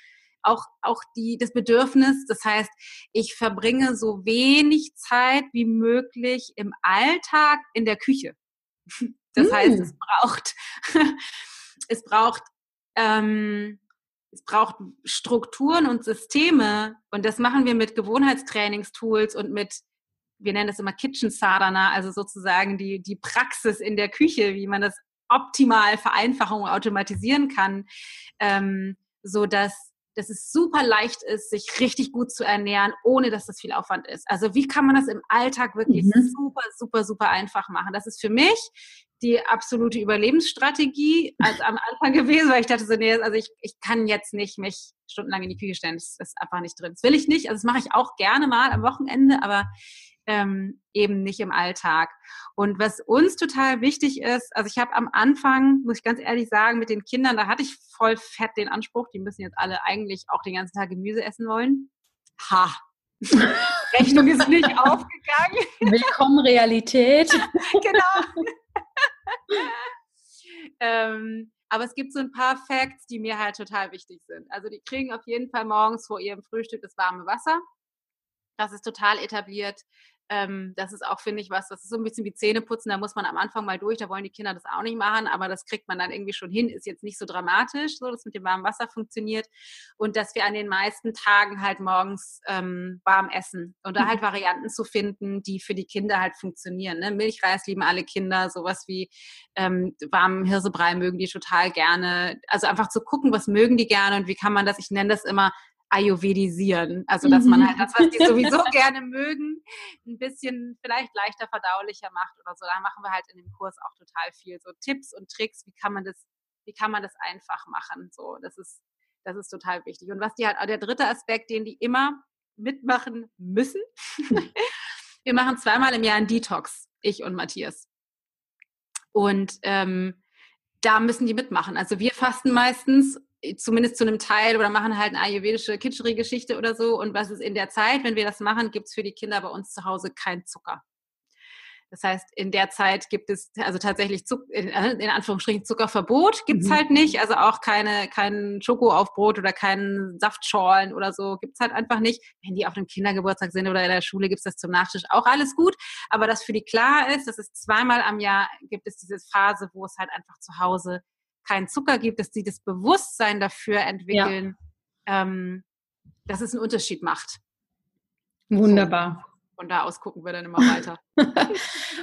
auch, auch die, das Bedürfnis. Das heißt, ich verbringe so wenig Zeit wie möglich im Alltag in der Küche. Das mm. heißt, es braucht, es braucht, ähm, es braucht Strukturen und Systeme und das machen wir mit Gewohnheitstrainingstools und mit, wir nennen das immer Kitchen Sadhana, also sozusagen die, die Praxis in der Küche, wie man das optimal vereinfachen und automatisieren kann, ähm, so dass dass es super leicht ist, sich richtig gut zu ernähren, ohne dass das viel Aufwand ist. Also wie kann man das im Alltag wirklich mhm. super, super, super einfach machen? Das ist für mich die absolute Überlebensstrategie als am Anfang gewesen, weil ich dachte so, nee, also ich, ich kann jetzt nicht mich stundenlang in die Küche stellen. Das ist einfach nicht drin. Das will ich nicht. Also das mache ich auch gerne mal am Wochenende, aber ähm, eben nicht im Alltag. Und was uns total wichtig ist, also ich habe am Anfang, muss ich ganz ehrlich sagen, mit den Kindern, da hatte ich voll fett den Anspruch, die müssen jetzt alle eigentlich auch den ganzen Tag Gemüse essen wollen. Ha! Rechnung ist nicht aufgegangen. Willkommen Realität. genau. ähm, aber es gibt so ein paar Facts, die mir halt total wichtig sind. Also die kriegen auf jeden Fall morgens vor ihrem Frühstück das warme Wasser. Das ist total etabliert. Ähm, das ist auch, finde ich, was, das ist so ein bisschen wie Zähneputzen, da muss man am Anfang mal durch, da wollen die Kinder das auch nicht machen, aber das kriegt man dann irgendwie schon hin, ist jetzt nicht so dramatisch, so dass mit dem warmen Wasser funktioniert und dass wir an den meisten Tagen halt morgens ähm, warm essen und da halt mhm. Varianten zu finden, die für die Kinder halt funktionieren. Ne? Milchreis lieben alle Kinder, sowas wie ähm, warmen Hirsebrei mögen die total gerne. Also einfach zu gucken, was mögen die gerne und wie kann man das, ich nenne das immer Ayurvedisieren. Also, dass man halt das, was die sowieso gerne mögen, ein bisschen vielleicht leichter verdaulicher macht oder so. Da machen wir halt in dem Kurs auch total viel. So Tipps und Tricks, wie kann man das, wie kann man das einfach machen? So, das ist, das ist total wichtig. Und was die halt, der dritte Aspekt, den die immer mitmachen müssen. wir machen zweimal im Jahr einen Detox, ich und Matthias. Und ähm, da müssen die mitmachen. Also wir fasten meistens zumindest zu einem Teil oder machen halt eine ayurvedische Kitscheri-Geschichte oder so. Und was ist in der Zeit, wenn wir das machen, gibt es für die Kinder bei uns zu Hause kein Zucker. Das heißt, in der Zeit gibt es also tatsächlich Zuck, in, in, Anführungsstrichen Zuckerverbot gibt es mhm. halt nicht. Also auch keine, kein Schoko auf Brot oder keinen Saftschorlen oder so gibt es halt einfach nicht. Wenn die auf dem Kindergeburtstag sind oder in der Schule gibt es das zum Nachtisch auch alles gut. Aber dass für die klar ist, dass es zweimal am Jahr gibt es diese Phase, wo es halt einfach zu Hause keinen Zucker gibt, dass sie das Bewusstsein dafür entwickeln, ja. ähm, dass es einen Unterschied macht. Wunderbar. So von da aus gucken wir dann immer weiter.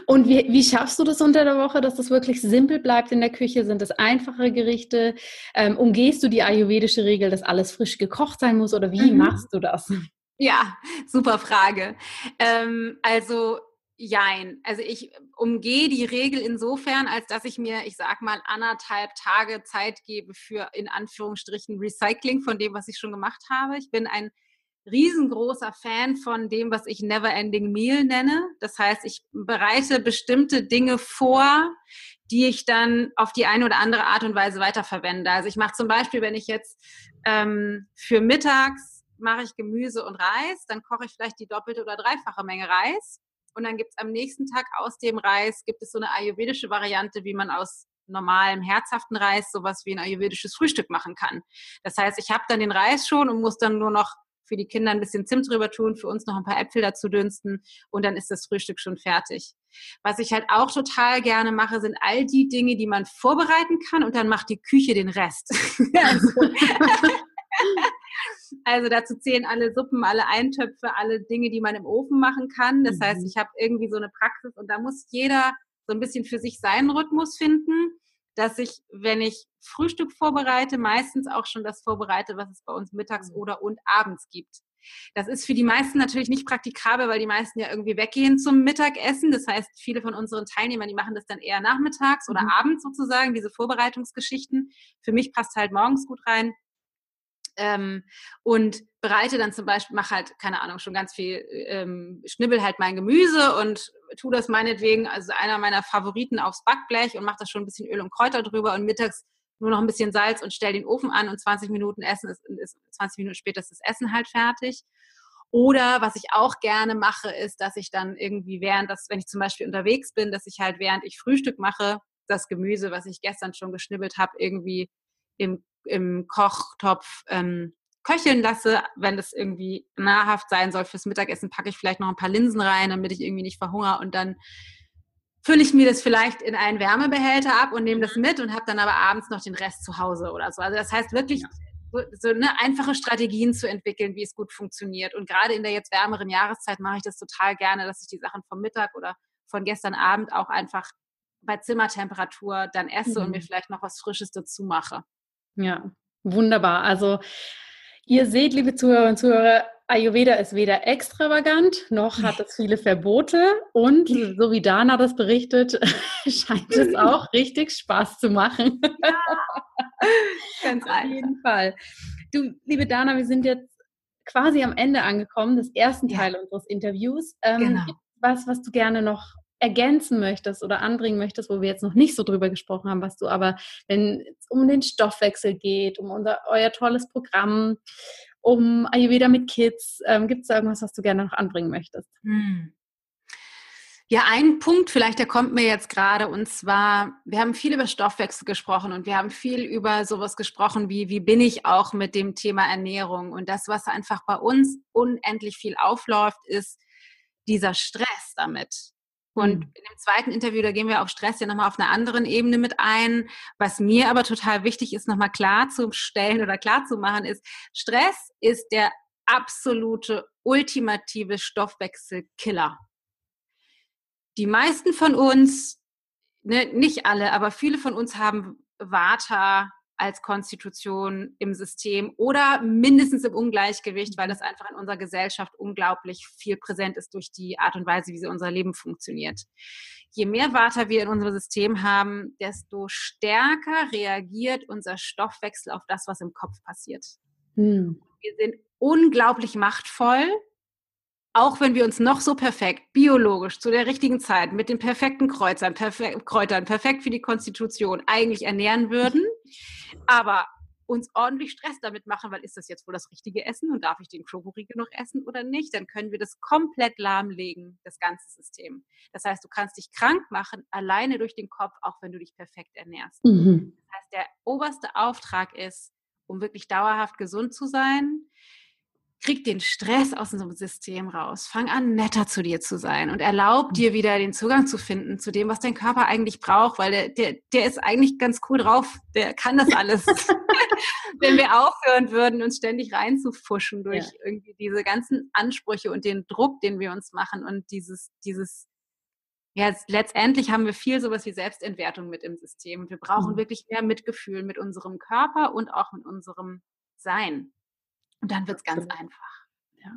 und wie, wie schaffst du das unter der Woche, dass das wirklich simpel bleibt in der Küche? Sind das einfache Gerichte? Ähm, umgehst du die ayurvedische Regel, dass alles frisch gekocht sein muss oder wie mhm. machst du das? Ja, super Frage. Ähm, also Jein. Also ich umgehe die Regel insofern, als dass ich mir, ich sag mal, anderthalb Tage Zeit gebe für in Anführungsstrichen Recycling von dem, was ich schon gemacht habe. Ich bin ein riesengroßer Fan von dem, was ich Never-Ending Meal nenne. Das heißt, ich bereite bestimmte Dinge vor, die ich dann auf die eine oder andere Art und Weise weiterverwende. Also ich mache zum Beispiel, wenn ich jetzt ähm, für mittags mache ich Gemüse und Reis, dann koche ich vielleicht die doppelte oder dreifache Menge Reis. Und dann gibt es am nächsten Tag aus dem Reis, gibt es so eine ayurvedische Variante, wie man aus normalem herzhaften Reis sowas wie ein ayurvedisches Frühstück machen kann. Das heißt, ich habe dann den Reis schon und muss dann nur noch für die Kinder ein bisschen Zimt drüber tun, für uns noch ein paar Äpfel dazu dünsten und dann ist das Frühstück schon fertig. Was ich halt auch total gerne mache, sind all die Dinge, die man vorbereiten kann und dann macht die Küche den Rest. also, also dazu zählen alle Suppen, alle Eintöpfe, alle Dinge, die man im Ofen machen kann. Das mhm. heißt, ich habe irgendwie so eine Praxis und da muss jeder so ein bisschen für sich seinen Rhythmus finden dass ich, wenn ich Frühstück vorbereite, meistens auch schon das vorbereite, was es bei uns mittags mhm. oder und abends gibt. Das ist für die meisten natürlich nicht praktikabel, weil die meisten ja irgendwie weggehen zum Mittagessen. Das heißt, viele von unseren Teilnehmern, die machen das dann eher nachmittags oder mhm. abends sozusagen, diese Vorbereitungsgeschichten. Für mich passt halt morgens gut rein. Ähm, und bereite dann zum Beispiel, mache halt, keine Ahnung, schon ganz viel, ähm, schnibbel halt mein Gemüse und tu das meinetwegen, also einer meiner Favoriten aufs Backblech und mache da schon ein bisschen Öl und Kräuter drüber und mittags nur noch ein bisschen Salz und stell den Ofen an und 20 Minuten essen ist, ist 20 Minuten später ist das Essen halt fertig. Oder was ich auch gerne mache, ist, dass ich dann irgendwie während das, wenn ich zum Beispiel unterwegs bin, dass ich halt während ich Frühstück mache, das Gemüse, was ich gestern schon geschnibbelt habe, irgendwie im im Kochtopf ähm, köcheln lasse. Wenn das irgendwie nahrhaft sein soll fürs Mittagessen, packe ich vielleicht noch ein paar Linsen rein, damit ich irgendwie nicht verhungere und dann fülle ich mir das vielleicht in einen Wärmebehälter ab und nehme das mit und habe dann aber abends noch den Rest zu Hause oder so. Also das heißt wirklich ja. so, so eine einfache Strategien zu entwickeln, wie es gut funktioniert. Und gerade in der jetzt wärmeren Jahreszeit mache ich das total gerne, dass ich die Sachen vom Mittag oder von gestern Abend auch einfach bei Zimmertemperatur dann esse mhm. und mir mhm. vielleicht noch was Frisches dazu mache. Ja, wunderbar. Also ihr seht, liebe Zuhörer und Zuhörer, Ayurveda ist weder extravagant, noch hat es viele Verbote und so wie Dana das berichtet, scheint es auch richtig Spaß zu machen. Ja, ganz Auf jeden Fall. Du, liebe Dana, wir sind jetzt quasi am Ende angekommen des ersten Teil ja. unseres Interviews. Ähm, genau. Was, was du gerne noch ergänzen möchtest oder anbringen möchtest, wo wir jetzt noch nicht so drüber gesprochen haben, was du aber, wenn es um den Stoffwechsel geht, um unser, euer tolles Programm, um Ayurveda mit Kids, ähm, gibt es da irgendwas, was du gerne noch anbringen möchtest? Hm. Ja, ein Punkt vielleicht, der kommt mir jetzt gerade, und zwar, wir haben viel über Stoffwechsel gesprochen und wir haben viel über sowas gesprochen, wie, wie bin ich auch mit dem Thema Ernährung. Und das, was einfach bei uns unendlich viel aufläuft, ist dieser Stress damit. Und mhm. in dem zweiten Interview, da gehen wir auf Stress ja nochmal auf einer anderen Ebene mit ein. Was mir aber total wichtig ist, nochmal klarzustellen oder klarzumachen, ist, Stress ist der absolute, ultimative Stoffwechselkiller. Die meisten von uns, ne, nicht alle, aber viele von uns haben Vata, als Konstitution im System oder mindestens im Ungleichgewicht, weil das einfach in unserer Gesellschaft unglaublich viel präsent ist durch die Art und Weise, wie unser Leben funktioniert. Je mehr Vata wir in unserem System haben, desto stärker reagiert unser Stoffwechsel auf das, was im Kopf passiert. Hm. Wir sind unglaublich machtvoll, auch wenn wir uns noch so perfekt, biologisch, zu der richtigen Zeit, mit den perfekten Kreuzern, perfek Kräutern, perfekt für die Konstitution eigentlich ernähren würden, aber uns ordentlich Stress damit machen, weil ist das jetzt wohl das richtige Essen und darf ich den Schokoriegel noch essen oder nicht, dann können wir das komplett lahmlegen, das ganze System. Das heißt, du kannst dich krank machen, alleine durch den Kopf, auch wenn du dich perfekt ernährst. Mhm. Das heißt, der oberste Auftrag ist, um wirklich dauerhaft gesund zu sein, krieg den Stress aus unserem System raus. Fang an, netter zu dir zu sein und erlaub mhm. dir wieder den Zugang zu finden zu dem, was dein Körper eigentlich braucht, weil der, der, der ist eigentlich ganz cool drauf. Der kann das alles. Wenn wir aufhören würden, uns ständig reinzufuschen durch ja. irgendwie diese ganzen Ansprüche und den Druck, den wir uns machen und dieses, dieses, ja, letztendlich haben wir viel sowas wie Selbstentwertung mit im System. Wir brauchen mhm. wirklich mehr Mitgefühl mit unserem Körper und auch mit unserem Sein. Und dann wird es ganz einfach. Ja.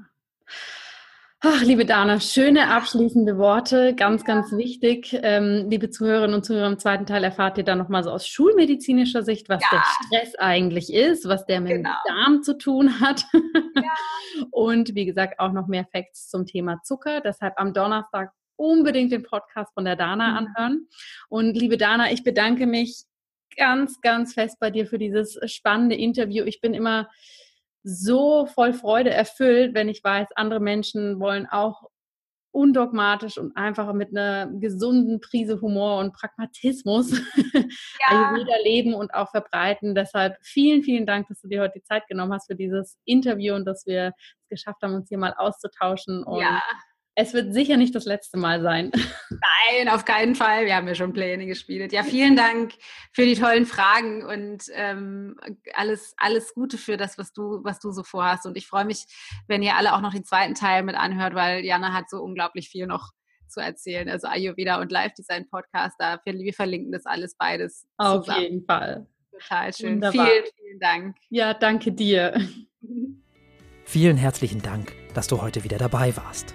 Ach, liebe Dana, schöne abschließende Worte, ganz, ja. ganz wichtig. Ähm, liebe Zuhörerinnen und Zuhörer, im zweiten Teil erfahrt ihr dann nochmal so aus schulmedizinischer Sicht, was ja. der Stress eigentlich ist, was der mit genau. dem Darm zu tun hat. Ja. und wie gesagt, auch noch mehr Facts zum Thema Zucker. Deshalb am Donnerstag unbedingt den Podcast von der Dana mhm. anhören. Und liebe Dana, ich bedanke mich ganz, ganz fest bei dir für dieses spannende Interview. Ich bin immer so voll Freude erfüllt, wenn ich weiß, andere Menschen wollen auch undogmatisch und einfach mit einer gesunden Prise Humor und Pragmatismus ja. Ayurveda leben und auch verbreiten. Deshalb vielen, vielen Dank, dass du dir heute die Zeit genommen hast für dieses Interview und dass wir es geschafft haben, uns hier mal auszutauschen. Und ja es wird sicher nicht das letzte Mal sein. Nein, auf keinen Fall. Wir haben ja schon Pläne gespielt. Ja, vielen Dank für die tollen Fragen und ähm, alles, alles Gute für das, was du, was du so vorhast. Und ich freue mich, wenn ihr alle auch noch den zweiten Teil mit anhört, weil Jana hat so unglaublich viel noch zu erzählen. Also Ayurveda und Live Design Podcast, da wir verlinken das alles beides. Auf zusammen. jeden Fall. Total schön. Wunderbar. Vielen, vielen Dank. Ja, danke dir. Vielen herzlichen Dank, dass du heute wieder dabei warst.